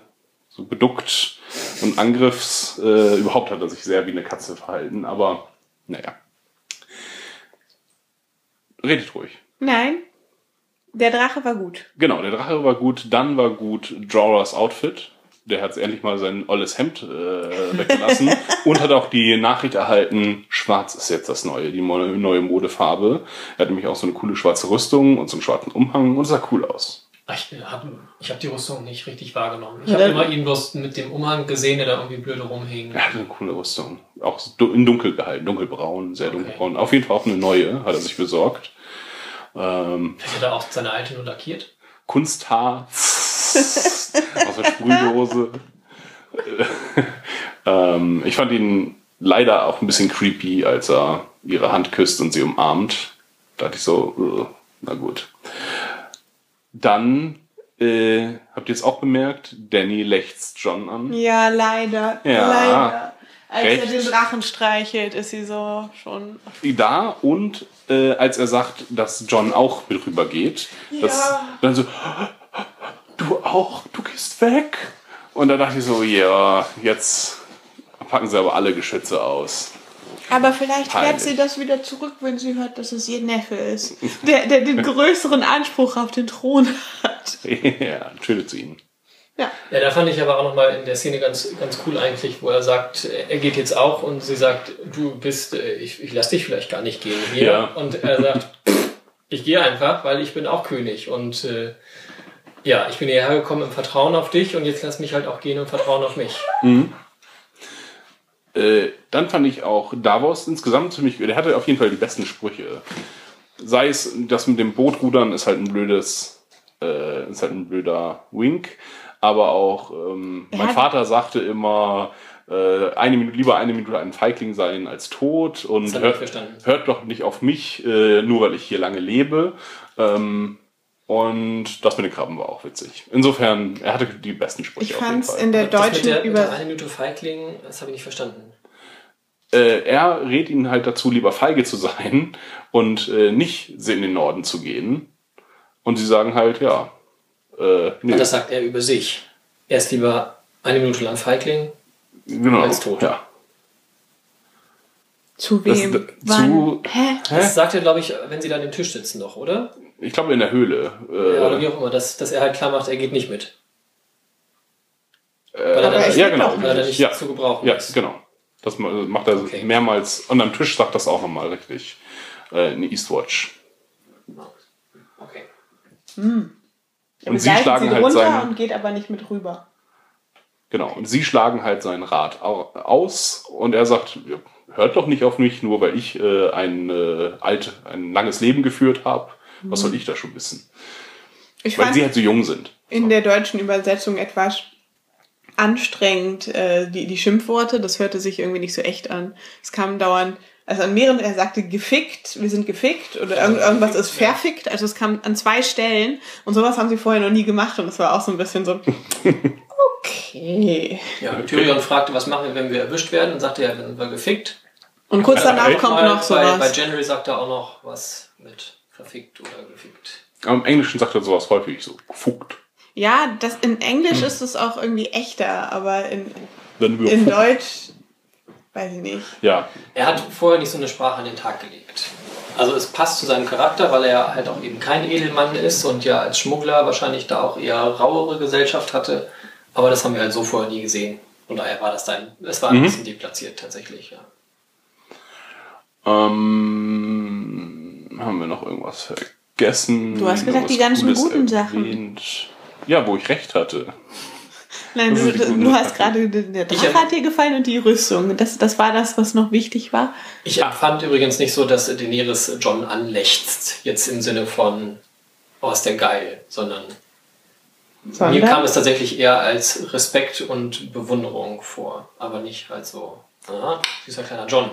so beduckt und Angriffs, äh, überhaupt hat er sich sehr wie eine Katze verhalten, aber naja. Redet ruhig. Nein, der Drache war gut. Genau, der Drache war gut, dann war gut Jorahs Outfit. Der hat endlich mal sein olles Hemd äh, weggelassen und hat auch die Nachricht erhalten, schwarz ist jetzt das neue, die neue Modefarbe. Er hat nämlich auch so eine coole schwarze Rüstung und so einen schwarzen Umhang und sah cool aus. Ich habe ich hab die Rüstung nicht richtig wahrgenommen. Ich habe immer ihn bloß mit dem Umhang gesehen, der da irgendwie blöde rumhing. Er hatte eine coole Rüstung. Auch in dunkel gehalten, dunkelbraun, sehr dunkelbraun. Auf jeden Fall auch eine neue, hat er sich besorgt. Ähm, hat er auch seine alte nur lackiert. Kunsthaar aus der Sprühdose. ähm, ich fand ihn leider auch ein bisschen creepy, als er ihre Hand küsst und sie umarmt. Da dachte ich so, "Ugh, na gut. Dann äh, habt ihr es auch bemerkt, Danny lächzt John an. Ja, leider. Ja, leider. Als recht. er den Drachen streichelt, ist sie so schon. Da und äh, als er sagt, dass John auch mit rüber geht, dass Ja. dann so, du auch, du gehst weg. Und da dachte ich so, ja, jetzt packen sie aber alle Geschütze aus. Aber vielleicht fährt sie das wieder zurück, wenn sie hört, dass es ihr Neffe ist. Der, der den größeren Anspruch auf den Thron hat. ja, tötet sie ihn. Ja. Ja, da fand ich aber auch nochmal in der Szene ganz, ganz cool eigentlich, wo er sagt, er geht jetzt auch und sie sagt, du bist, äh, ich, ich lass dich vielleicht gar nicht gehen hier. Ja. Und er sagt, "Pff, ich gehe einfach, weil ich bin auch König und äh, ja, ich bin hierher gekommen im Vertrauen auf dich und jetzt lass mich halt auch gehen im Vertrauen auf mich. Äh, dann fand ich auch Davos insgesamt ziemlich, der hatte auf jeden Fall die besten Sprüche. Sei es das mit dem Bootrudern ist halt ein blödes, äh, ist halt ein blöder Wink, aber auch ähm, mein Vater sagte immer, äh, eine Minute, lieber eine Minute ein Feigling sein als tot und hört, hört doch nicht auf mich, äh, nur weil ich hier lange lebe. Ähm, und das mit den Krabben war auch witzig. Insofern, er hatte die besten Sprüche Ich auf jeden fand's Fall. in der Das mit deutschen der, mit Über. der eine Minute Feigling, das habe ich nicht verstanden. äh, er rät ihnen halt dazu, lieber feige zu sein und äh, nicht in den Norden zu gehen. Und sie sagen halt, ja, äh, nee, Und das sagt er über sich. Er ist lieber eine Minute lang Feigling. genau, als tot. ja. Zu wem? das- Wann? zu- Hä? Das sagt er, glaube ich, wenn sie da an dem Tisch sitzen noch, oder? Ich glaube in der Höhle. Äh, Ja, oder wie auch immer, dass, dass er halt klar macht, er geht nicht mit. äh, Weil er es nicht, ja, genau. weil er nicht Ja. zu gebrauchen Ja, ist. genau. Das ma- macht er Okay. mehrmals. Und am Tisch sagt das auch nochmal richtig. Äh, in Eastwatch. Okay. Und sie schlagen sie halt runter seinen. und geht aber nicht mit rüber. Genau. Und sie schlagen halt seinen Rat au- aus und er sagt, ja, hört doch nicht auf mich, nur weil ich äh, ein, äh, alt, ein langes Leben geführt habe. Was soll ich da schon wissen? Ich Weil sie halt so jung sind. in der deutschen Übersetzung etwas anstrengend, äh, die, die Schimpfworte. Das hörte sich irgendwie nicht so echt an. Es kam dauernd, also an mehreren, er sagte gefickt, wir sind gefickt oder irgend, irgendwas ist verfickt. Also es kam an zwei Stellen und sowas haben sie vorher noch nie gemacht und das war auch so ein bisschen so, okay. Ja, Tyrion fragte, was machen wir, wenn wir erwischt werden? Und sagte er, dann sind wir gefickt. Und kurz danach Äh, kommt noch Bei, bei sowas. Gendry sagt er auch noch was mit verfickt oder gefickt. Aber Im Englischen sagt er sowas häufig so, gefuckt. Ja, das in Englisch ist es auch irgendwie echter, aber in, in. Deutsch weiß ich nicht. Ja, Er hat vorher nicht so eine Sprache an den Tag gelegt. Also es passt zu seinem Charakter, weil er halt auch eben kein Edelmann ist und ja als Schmuggler wahrscheinlich da auch eher rauere Gesellschaft hatte. Aber das haben wir halt so vorher nie gesehen. Von daher war das dann, es war ein Mhm. bisschen deplatziert tatsächlich, ja. Ähm, haben wir noch irgendwas vergessen? Du hast gesagt, die ganzen Cooles guten Sachen. erwähnt? Ja, wo ich recht hatte. Nein, du, du hast gerade, der Drache hab- hat dir gefallen und die Rüstung. Das, das war das, was noch wichtig war. Ich empfand übrigens nicht so, dass Daenerys John anlächzt, jetzt im Sinne von, oh, ist der geil, sondern mir kam es tatsächlich eher als Respekt und Bewunderung vor, aber nicht als so, aha, süßer kleiner John.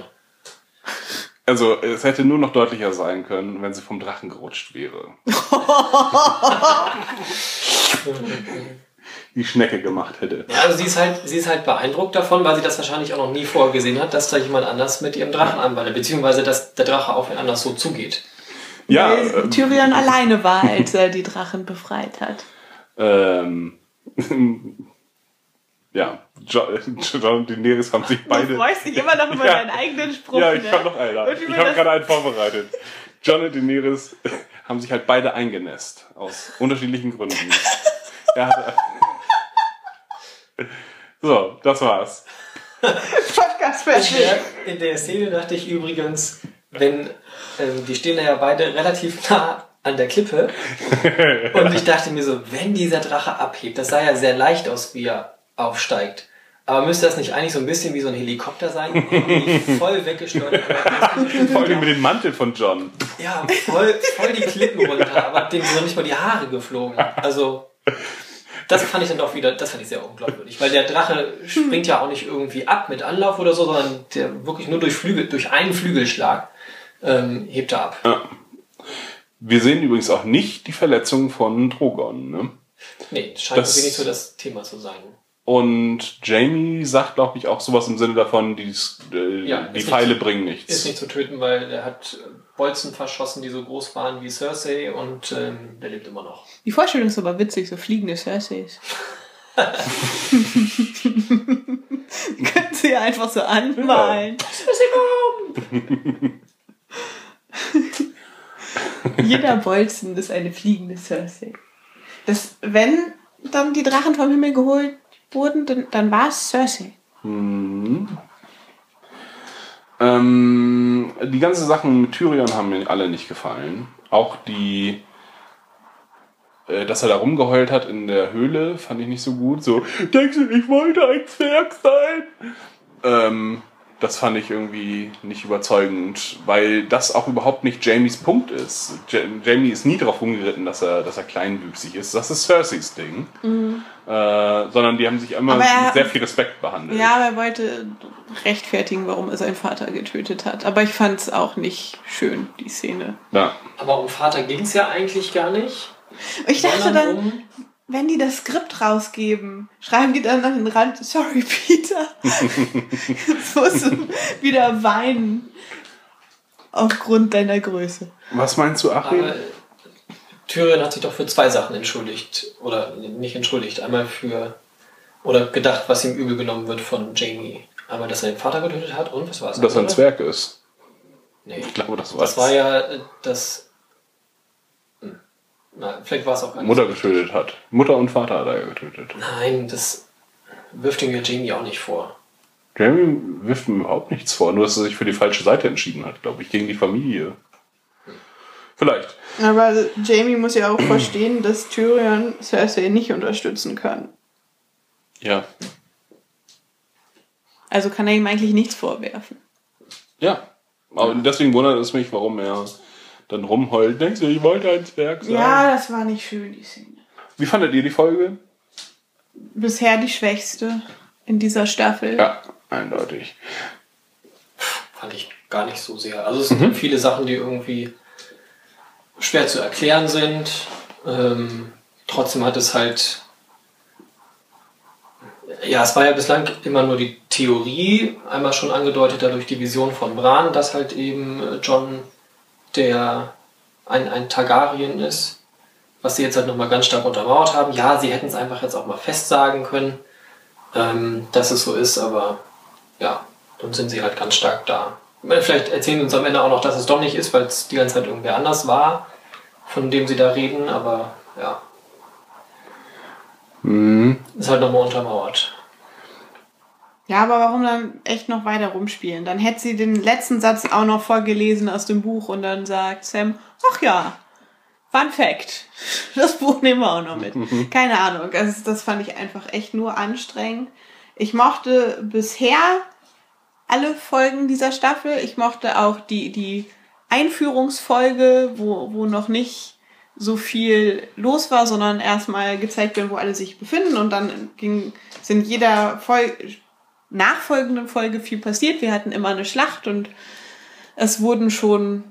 Also, es hätte nur noch deutlicher sein können, wenn sie vom Drachen gerutscht wäre. Die Schnecke gemacht hätte. Ja, also sie ist halt, sie ist halt beeindruckt davon, weil sie das wahrscheinlich auch noch nie vorher gesehen hat, dass da jemand anders mit ihrem Drachen anwandelt, beziehungsweise dass der Drache auf ihn anders so zugeht. Ja, Weil ähm, Tyrion alleine war, als er die Drachen befreit hat. Ähm, ja, John, und Daenerys haben sich beide. Du freust dich immer noch über Ja. deinen eigenen Spruch. Ja, ich ne? kann noch einer. Und Ich habe gerade einen vorbereitet. John und Daenerys haben sich halt beide eingenässt. Aus unterschiedlichen Gründen. er hatte so, das war's. Podcast In fertig. der, in der Szene dachte ich übrigens, wenn ähm, die stehen da ja beide relativ nah an der Klippe und ich dachte mir so, wenn dieser Drache abhebt, das sah ja sehr leicht aus, wie er aufsteigt. Aber müsste das nicht eigentlich so ein bisschen wie so ein Helikopter sein? Voll weggesteuert. Vor allem mit dem Mantel von John. Ja, voll, voll die Klippen runter, aber dem sind noch nicht mal die Haare geflogen. Also, das fand ich dann doch wieder, das fand ich sehr unglaubwürdig, weil der Drache springt ja auch nicht irgendwie ab mit Anlauf oder so, sondern der wirklich nur durch Flügel, durch einen Flügelschlag ähm, hebt er ab. Wir sehen übrigens auch nicht die Verletzung von Drogon. Ne? Nee, scheint Das- nicht so das Thema zu sein. Und Jamie sagt, glaube ich, auch sowas im Sinne davon, die, äh, Ja, die ist Pfeile nicht- bringen Ist nichts. nicht zu töten, weil er hat Bolzen verschossen, die so groß waren wie Cersei und ähm, der lebt immer noch. Die Vorstellung ist aber witzig, so fliegende Cerseis. Können sie ja einfach so anmalen. Jeder Bolzen ist eine fliegende Cersei. Das, wenn dann die Drachen vom Himmel geholt wurden, dann, dann war es Cersei. Ähm, die ganzen Sachen mit Tyrion haben mir alle nicht gefallen. Auch die, äh, dass er da rumgeheult hat in der Höhle, fand ich nicht so gut. So, denkst du, ich wollte ein Zwerg sein? Ähm, das fand ich irgendwie nicht überzeugend, weil das auch überhaupt nicht Jamies Punkt ist. Ja Jamie ist nie darauf rumgeritten, dass er, dass er kleinwüchsig ist. Das ist Cerseis Ding. Äh, sondern die haben sich immer er- mit sehr viel Respekt behandelt. Ja, aber er wollte rechtfertigen, warum er seinen Vater getötet hat. Aber ich fand es auch nicht schön, die Szene. Ja. Aber um Vater ging es ja eigentlich gar nicht. Ich dachte dann, um wenn die das Skript rausgeben, schreiben die dann an den Rand, sorry Peter, jetzt musst du wieder weinen aufgrund deiner Größe. Was meinst du, Achim? Aber Tyrion hat sich doch für zwei Sachen entschuldigt. Oder nicht entschuldigt. Einmal für. Oder gedacht, was ihm übel genommen wird von Jamie. Einmal, dass er den Vater getötet hat und was war es? Dass er ein? Zwerg ist. Nee. Ich glaube, das war's. Das war ja äh, das. Na, vielleicht war es auch gar nicht. Mutter so. getötet hat. Mutter und Vater hat er getötet. Nein, das wirft ihm ja Jamie auch nicht vor. Jamie wirft ihm überhaupt nichts vor, nur dass er sich für die falsche Seite entschieden hat, glaube ich, gegen die Familie. Vielleicht. Aber Jamie muss ja auch verstehen, dass Tyrion Cersei nicht unterstützen kann. Ja. Also kann er ihm eigentlich nichts vorwerfen. Ja. Aber deswegen wundert es mich, warum er dann rumheult. Denkst du, ich wollte ein Zwerg sein? Ja, das war nicht schön, die Szene. Wie fandet ihr die Folge? Bisher die schwächste in dieser Staffel. Ja, eindeutig. Fand ich gar nicht so sehr. Also es sind viele Sachen, die irgendwie schwer zu erklären sind. Ähm, trotzdem hat es halt. Ja, es war ja bislang immer nur die Theorie, einmal schon angedeutet dadurch die Vision von Bran, dass halt eben äh, John der ein, ein Targaryen ist, was sie jetzt halt nochmal ganz stark untermauert haben. Ja, sie hätten es einfach jetzt auch mal festsagen können, ähm, dass es so ist, aber ja, dann sind sie halt ganz stark da. Vielleicht erzählen sie uns am Ende auch noch, dass es doch nicht ist, weil es die ganze Zeit irgendwer anders war, von dem sie da reden, aber ja. Ist halt nochmal untermauert. Ja, aber warum dann echt noch weiter rumspielen? Dann hätte sie den letzten Satz auch noch vorgelesen aus dem Buch und dann sagt Sam, ach ja, Fun Fact. Das Buch nehmen wir auch noch mit. Keine Ahnung. Also das fand ich einfach echt nur anstrengend. Ich mochte bisher alle Folgen dieser Staffel. Ich mochte auch die, die Einführungsfolge, wo, wo noch nicht so viel los war, sondern erstmal gezeigt wird, wo alle sich befinden und dann ging, sind jeder Folge, nachfolgenden Folge viel passiert. Wir hatten immer eine Schlacht und es wurden schon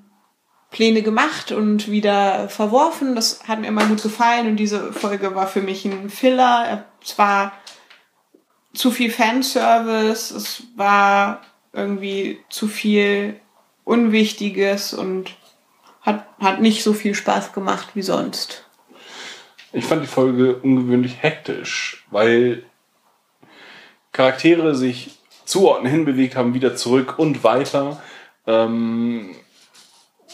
Pläne gemacht und wieder verworfen. Das hat mir immer gut gefallen und diese Folge war für mich ein Filler. Es war zu viel Fanservice, es war irgendwie zu viel Unwichtiges und hat, hat nicht so viel Spaß gemacht wie sonst. Ich fand die Folge ungewöhnlich hektisch, weil Charaktere sich zu Orten hinbewegt haben, wieder zurück und weiter. Ähm,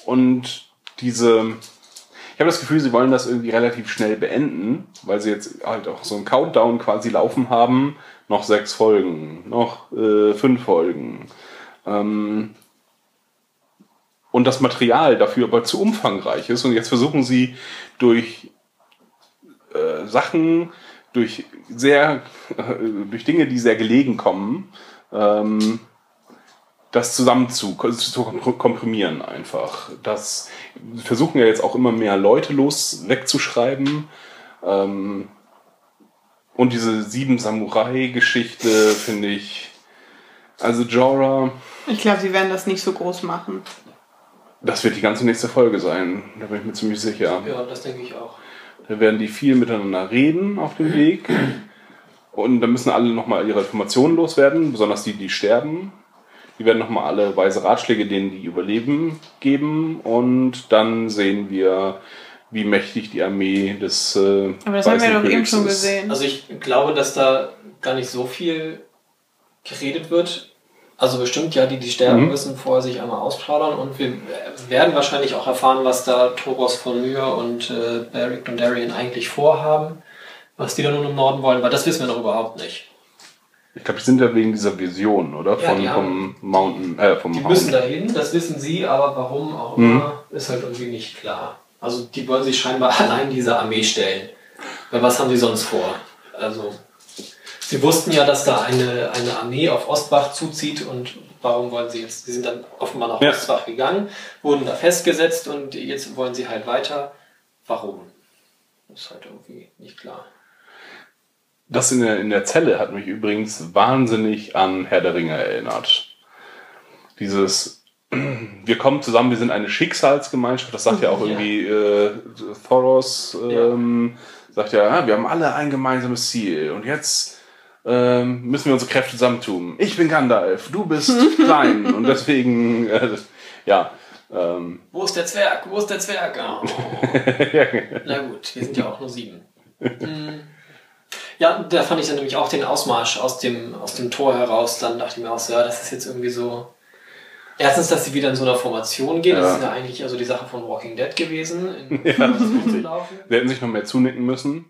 und diese, ich habe das Gefühl, sie wollen das irgendwie relativ schnell beenden, weil sie jetzt halt auch so einen Countdown quasi laufen haben. Noch sechs Folgen, noch äh, fünf Folgen. Ähm, und das Material dafür aber zu umfangreich ist. Und jetzt versuchen sie durch äh, Sachen, durch sehr, äh, durch Dinge, die sehr gelegen kommen, ähm, das zusammen zu, zu komprimieren einfach. Das wir versuchen ja jetzt auch immer mehr Leute los wegzuschreiben. Ähm, und diese sieben Samurai-Geschichte finde ich. Also Jorah, Ich glaube, sie werden das nicht so groß machen. das wird die ganze nächste Folge sein. Da bin ich mir ziemlich sicher. Ja, das denke ich auch. Da werden die viel miteinander reden auf dem Weg. Und da müssen alle nochmal ihre Informationen loswerden, besonders die, die sterben. Die werden nochmal alle weise Ratschläge denen, die überleben, geben. Und dann sehen wir, wie mächtig die Armee des äh, Aber das haben wir doch eben schon gesehen. Also ich glaube, dass da gar nicht so viel geredet wird. Also bestimmt ja, die, die sterben Mhm. müssen, vorher sich einmal ausplaudern und wir werden wahrscheinlich auch erfahren, was da Toros von Myr und äh, Beric und Darien eigentlich vorhaben, was die da nun im Norden wollen, weil das wissen wir noch überhaupt nicht. Ich glaube, die sind ja wegen dieser Vision, oder? Ja, Von, die vom Mountain, äh, vom Die Hound. müssen dahin, das wissen sie, aber warum auch Mhm. immer, ist halt irgendwie nicht klar. Also die wollen sich scheinbar allein dieser Armee stellen. Weil was haben sie sonst vor? Also sie wussten ja, dass da eine, eine Armee auf Ostbach zuzieht und warum wollen sie jetzt? Sie sind dann offenbar nach Ja. Ostbach gegangen, wurden da festgesetzt und jetzt wollen sie halt weiter. Warum? Das ist halt irgendwie nicht klar. Das in der, in der Zelle hat mich übrigens wahnsinnig an Herr der Ringe erinnert. Dieses, wir kommen zusammen, wir sind eine Schicksalsgemeinschaft, das sagt ja auch Ja. irgendwie äh, Thoros, ähm, sagt ja, ah, wir haben alle ein gemeinsames Ziel und jetzt ähm, müssen wir unsere Kräfte zusammentun. Ich bin Gandalf, du bist klein und deswegen, äh, ja, ähm, Wo ist der Zwerg? Wo ist der Zwerg? Oh. Na gut, wir sind ja auch nur sieben. Ja, da fand ich dann nämlich auch den Ausmarsch aus dem, aus dem Tor heraus. Dann dachte ich mir auch so, ja, das ist jetzt irgendwie so. Erstens, dass sie wieder in so einer Formation gehen. Das Ja. ist ja eigentlich also die Sache von Walking Dead gewesen, in Ja. Laufen. wir hätten sich noch mehr zunicken müssen.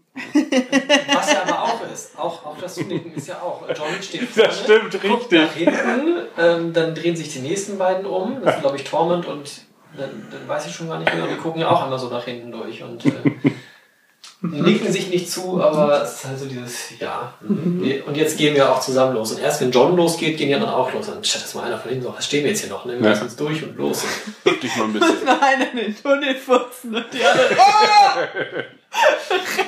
Was ja aber auch ist, auch, auch das Zunicken ist ja auch. John steht vorne, Das stimmt, guckt richtig. nach hinten, ähm, dann drehen sich die nächsten beiden um. Das sind, glaube ich, Tormund und dann, dann weiß ich schon gar nicht mehr. Und die gucken ja auch einmal so nach hinten durch und äh, nicken sich nicht zu, aber es ist halt so dieses, ja. mhm. Und jetzt gehen wir auch zusammen los. Und erst wenn John losgeht, gehen die anderen auch los. Und statt dass mal einer von hinten so, was stehen wir jetzt hier noch? Ne? Wir Ja. uns durch und los. Wirklich mal ein bisschen. Einer in den Tunnel furzen und die anderen oh!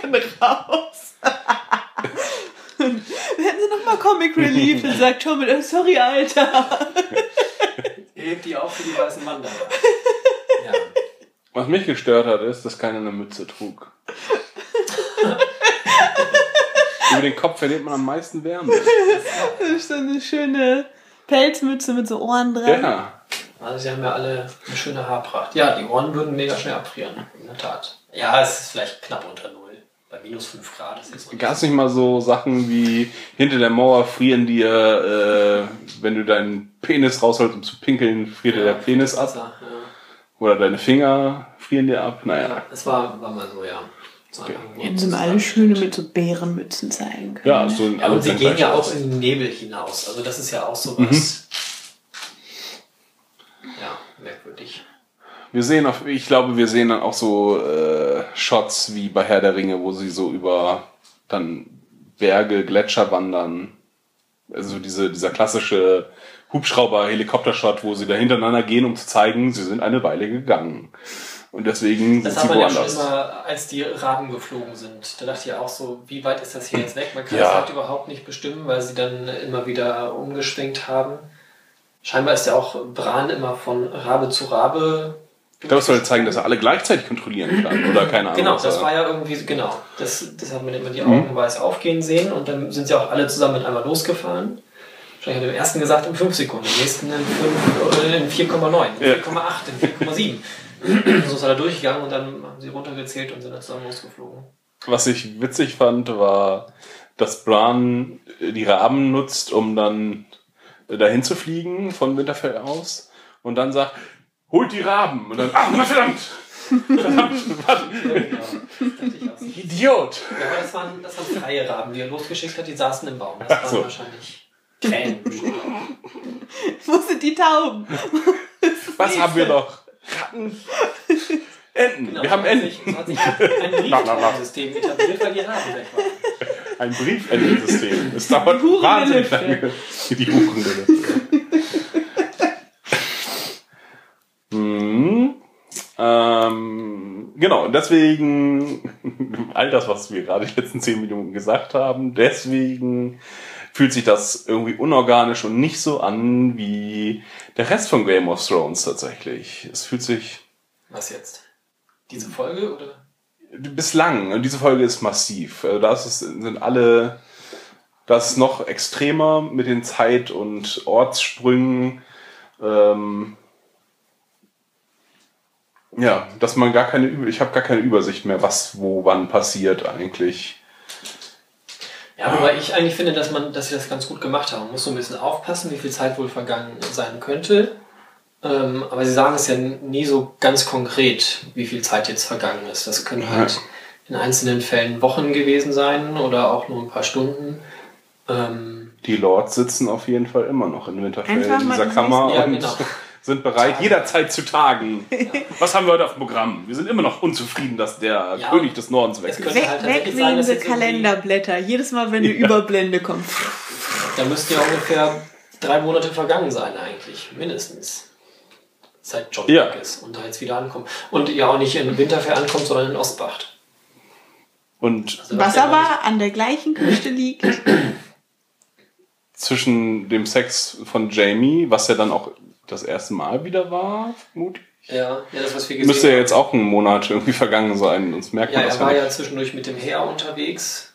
rennen raus. Hätten sie nochmal Comic Relief und sagt Tom, oh, sorry, Alter. Hebt die auf für die weißen Wanderer. Ja. Was mich gestört hat, ist, dass keiner eine Mütze trug. Über den Kopf verliert man am meisten Wärme. Das ist so eine schöne Pelzmütze mit so Ohren dran. Ja. Also sie haben ja alle eine schöne Haarpracht. Ja, die Ohren würden mega schnell abfrieren, in der Tat. Ja, es ist vielleicht knapp unter Null. Bei minus 5 Grad ist jetzt Gab es nicht mal so Sachen wie hinter der Mauer frieren dir, äh, wenn du deinen Penis rausholst, um zu pinkeln, friert dir der Penis ab? Ja, Oder deine Finger frieren dir ab? ja. Naja. das war, war mal so, ja. Ein Hätten sie mal alle schöne mit so Bärenmützen zeigen können. Ja, so in Ja, und sie gehen ja auch in den Nebel hinaus. Also das ist ja auch sowas. Mhm. Ja, merkwürdig. Wir sehen auf, ich glaube, wir sehen dann auch so äh, Shots wie bei Herr der Ringe, wo sie so über dann Berge, Gletscher wandern. Also diese, dieser klassische Hubschrauber-Helikopter-Shot, wo sie da hintereinander gehen, um zu zeigen, sie sind eine Weile gegangen. Und deswegen Das sind hat sie man ja schon woanders. immer, als die Raben geflogen sind. Da dachte ich ja auch so, wie weit ist das hier jetzt weg? Man kann Ja. das halt überhaupt nicht bestimmen, weil sie dann immer wieder umgeschwenkt haben. Scheinbar ist ja auch Bran immer von Rabe zu Rabe. ich glaube, es soll zeigen, dass er alle gleichzeitig kontrollieren kann. Oder keine Ahnung. Genau, das war ja irgendwie, genau. Das, das hat man immer die Augen weiß aufgehen sehen und dann sind sie auch alle zusammen mit einmal losgefahren. Wahrscheinlich hat er im ersten gesagt in 5 Sekunden, im nächsten in, in 4,9, in Ja. 4,8, in 4,7. So ist er da durchgegangen und dann haben sie runtergezählt und sind dann zusammen losgeflogen. Was ich witzig fand, war, dass Bran die Raben nutzt, um dann dahin zu fliegen von Winterfell aus und dann sagt, holt die Raben. Und dann, ach, verdammt! verdammt, auch. Idiot! Ja, aber das waren, das waren freie Raben, die er losgeschickt hat, die saßen im Baum. Das waren so. wahrscheinlich Krähen. Wo sind die Tauben? Was haben wir noch? Ratten? Enten. Genau, wir haben sich- Enten. So hat sich ein Na, na, na. Briefsystem etabliert, weil die Raben weg waren. Ein Briefentensystem. Es dauert wahnsinnig lange. Die Hurende. hm. ähm, genau, deswegen, all das, was wir gerade die letzten zehn Minuten gesagt haben, deswegen fühlt sich das irgendwie unorganisch und nicht so an wie der Rest von Game of Thrones tatsächlich. Es fühlt sich Was jetzt? Diese Folge oder? bislang, und diese Folge ist massiv. Also da sind alle, das ist noch extremer mit den Zeit- und Ortssprüngen. Ähm, ja, dass man gar keine, ich habe gar keine Übersicht mehr, was wo wann passiert eigentlich. Ja, wobei ich eigentlich finde, dass man, dass sie das ganz gut gemacht haben. Man muss so ein bisschen aufpassen, wie viel Zeit wohl vergangen sein könnte. Ähm, aber sie sagen es ja nie so ganz konkret, wie viel Zeit jetzt vergangen ist. Das können halt in einzelnen Fällen Wochen gewesen sein oder auch nur ein paar Stunden. Ähm, Die Lords sitzen auf jeden Fall immer noch in Winterfell in dieser Kammer Ja, und genau. Sind bereit, jederzeit zu tagen. Was haben wir heute auf dem Programm? Wir sind immer noch unzufrieden, dass der Ja. König des Nordens weg ist. Weg, halt weg jetzt irgendwie- Kalenderblätter. Jedes Mal, wenn eine Überblende kommt. da müssten ja ungefähr drei Monate vergangen sein eigentlich, mindestens. Seit John Ja. weg ist und da jetzt wieder ankommt. Und ja auch nicht in Winterfell ankommt, sondern in Ostbacht. Und Also Was ja aber an der gleichen Küste liegt. zwischen dem Sex von Jamie, was ja dann auch das erste Mal wieder war, vermutlich. Ja, ja, das, was wir gesehen Müsste ja jetzt auch ein Monat irgendwie vergangen sein, sonst merkt Ja, man das er war ja ja zwischendurch mit dem Heer unterwegs.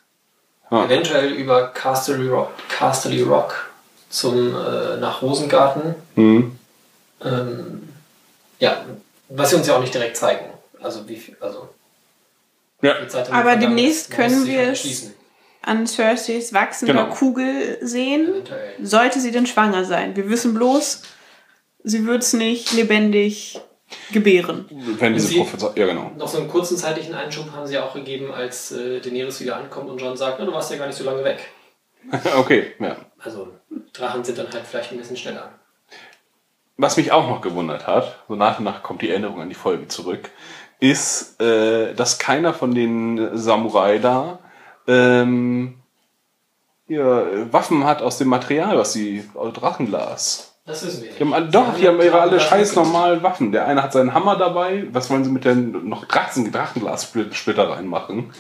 Ah. Eventuell über Casterly Rock, Casterly Rock zum, äh, nach Rosengarten. Hm. Ähm, ja, was sie uns ja auch nicht direkt zeigen. Also wie viel, also Ja, Aber demnächst können sich wir halt es-. An Cerseis wachsender Genau. Kugel sehen. Eventuell. Sollte sie denn schwanger sein? Wir wissen bloß, sie wird es nicht lebendig gebären. wenn diese Prophezeiung. Ja, genau. Noch so einen kurzen zeitlichen Einschub haben sie auch gegeben, als äh, Daenerys wieder ankommt und John sagt, "Na, du warst ja gar nicht so lange weg. okay, ja. Also Drachen sind dann halt vielleicht ein bisschen schneller. Was mich auch noch gewundert hat, so nach und nach kommt die Erinnerung an die Folge zurück, ist, äh, dass keiner von den Samurai da ähm, ja, Waffen hat aus dem Material, was sie aus Drachenglas. Das wissen wir nicht. Die haben doch, die haben ihre alle scheiß normalen Waffen. Der eine hat seinen Hammer dabei. Was wollen sie mit den noch Drachen, Drachenglassplitter reinmachen?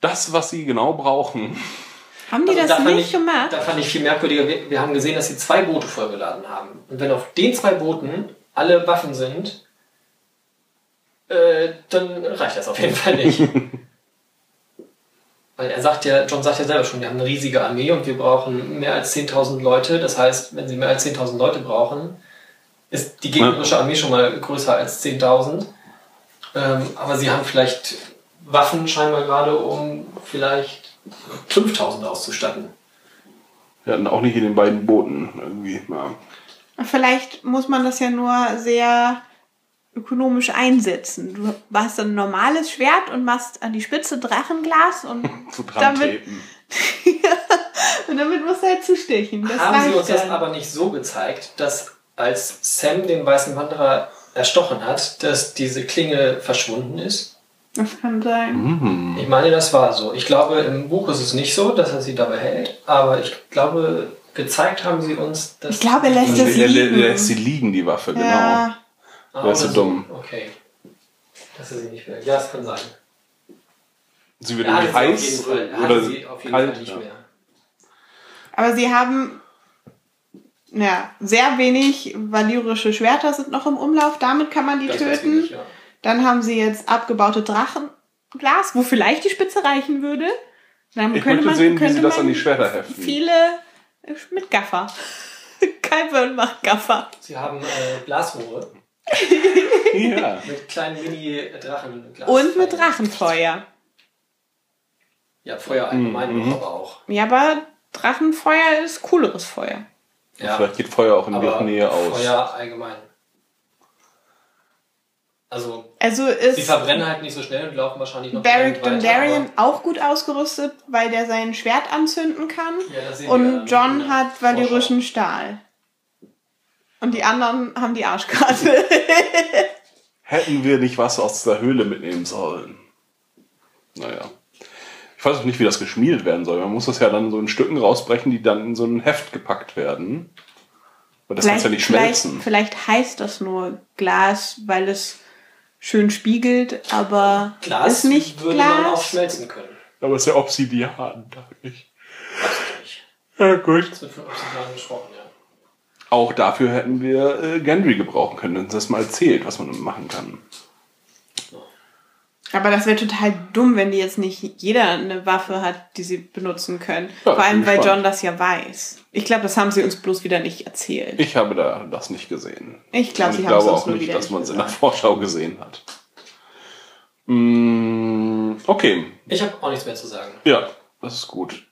Das, was sie genau brauchen. Haben die Also das da nicht ich, gemacht? Da fand ich viel merkwürdiger. Wir, wir haben gesehen, dass sie zwei Boote vollgeladen haben. Und wenn auf den zwei Booten alle Waffen sind, äh, dann reicht das auf jeden Fall nicht. Weil er sagt ja, John sagt ja selber schon, wir haben eine riesige Armee und wir brauchen mehr als 10.000 Leute. Das heißt, wenn sie mehr als 10.000 Leute brauchen, ist die gegnerische Armee schon mal größer als 10.000. Ähm, aber sie haben vielleicht Waffen scheinbar gerade, um vielleicht 5.000 auszustatten. Wir hatten auch nicht in den beiden Booten irgendwie. Ja. Vielleicht muss man das ja nur sehr ökonomisch einsetzen. Du hast ein normales Schwert und machst an die Spitze Drachenglas und damit, und damit musst du halt zustechen. Das haben sie uns das dann. aber nicht so gezeigt, dass als Sam den weißen Wanderer erstochen hat, dass diese Klinge verschwunden ist? Das kann sein. Mhm. Ich meine, das war so. Ich glaube, im Buch ist es nicht so, dass er sie dabei hält, aber ich glaube, gezeigt haben sie uns, dass. Ich glaube, er lässt Also das er, er liegen. lässt sie liegen, die Waffe, genau. Ja, Ah, der ist so dumm. Okay. Dass er sie nicht mehr. Ja, das kann sein. Sie wird hatte irgendwie sie heiß auf jeden Fall, er oder hatte sie auf jeden kalt. Fall nicht ja. mehr. aber sie haben ja, sehr wenig valyrische Schwerter sind noch im Umlauf. Damit kann man die Das töten. nicht, ja. Dann haben sie jetzt abgebaute Drachenglas, wo vielleicht die Spitze reichen würde. Dann Ich möchte sehen, wie sie das an die Schwerter heften. Viele äh, mit Gaffer. Kyburn macht Gaffer. Sie haben äh, Glasrohre. Ja. Mit kleinen Mini-Drachen. Und mit Drachenfeuer. Ja, Feuer allgemein noch, aber auch. Ja, aber Drachenfeuer ist cooleres Feuer. Ja, Vielleicht geht Feuer auch in der Nähe aus. Feuer allgemein. Also, Also sie ist verbrennen halt nicht so schnell und laufen wahrscheinlich noch weiter, Dondarrion auch gut ausgerüstet, weil der sein Schwert anzünden kann. Ja, das sehen wir Und John hat valyrischen Stahl. Und die anderen haben die Arschkarte. Hätten wir nicht was aus der Höhle mitnehmen sollen. Naja. Ich weiß auch nicht, wie das geschmiedet werden soll. Man muss das ja dann so in Stücken rausbrechen, die dann in so ein Heft gepackt werden. Weil das kann ja nicht schmelzen. vielleicht, vielleicht heißt das nur Glas, weil es schön spiegelt, aber Glas ist nicht würde man auch Glas. schmelzen können. Aber es ist ja Obsidian, dachte ich. Weiß ich nicht. Ja, gut. Es wird von Obsidian gesprochen, ja. Auch dafür hätten wir äh, Gendry gebrauchen können, uns das mal erzählt, was man machen kann. Aber das wäre total dumm, wenn die jetzt nicht jeder eine Waffe hat, die sie benutzen können. Ja, Vor allem, weil. John das ja weiß. Ich glaube, das haben sie uns bloß wieder nicht erzählt. Ich habe da das nicht gesehen. Ich sie ich haben es glaube uns auch nur nicht, dass nicht man es in der. Vorschau gesehen hat. Mm, okay, Ich habe auch nichts mehr zu sagen. ja, das ist gut.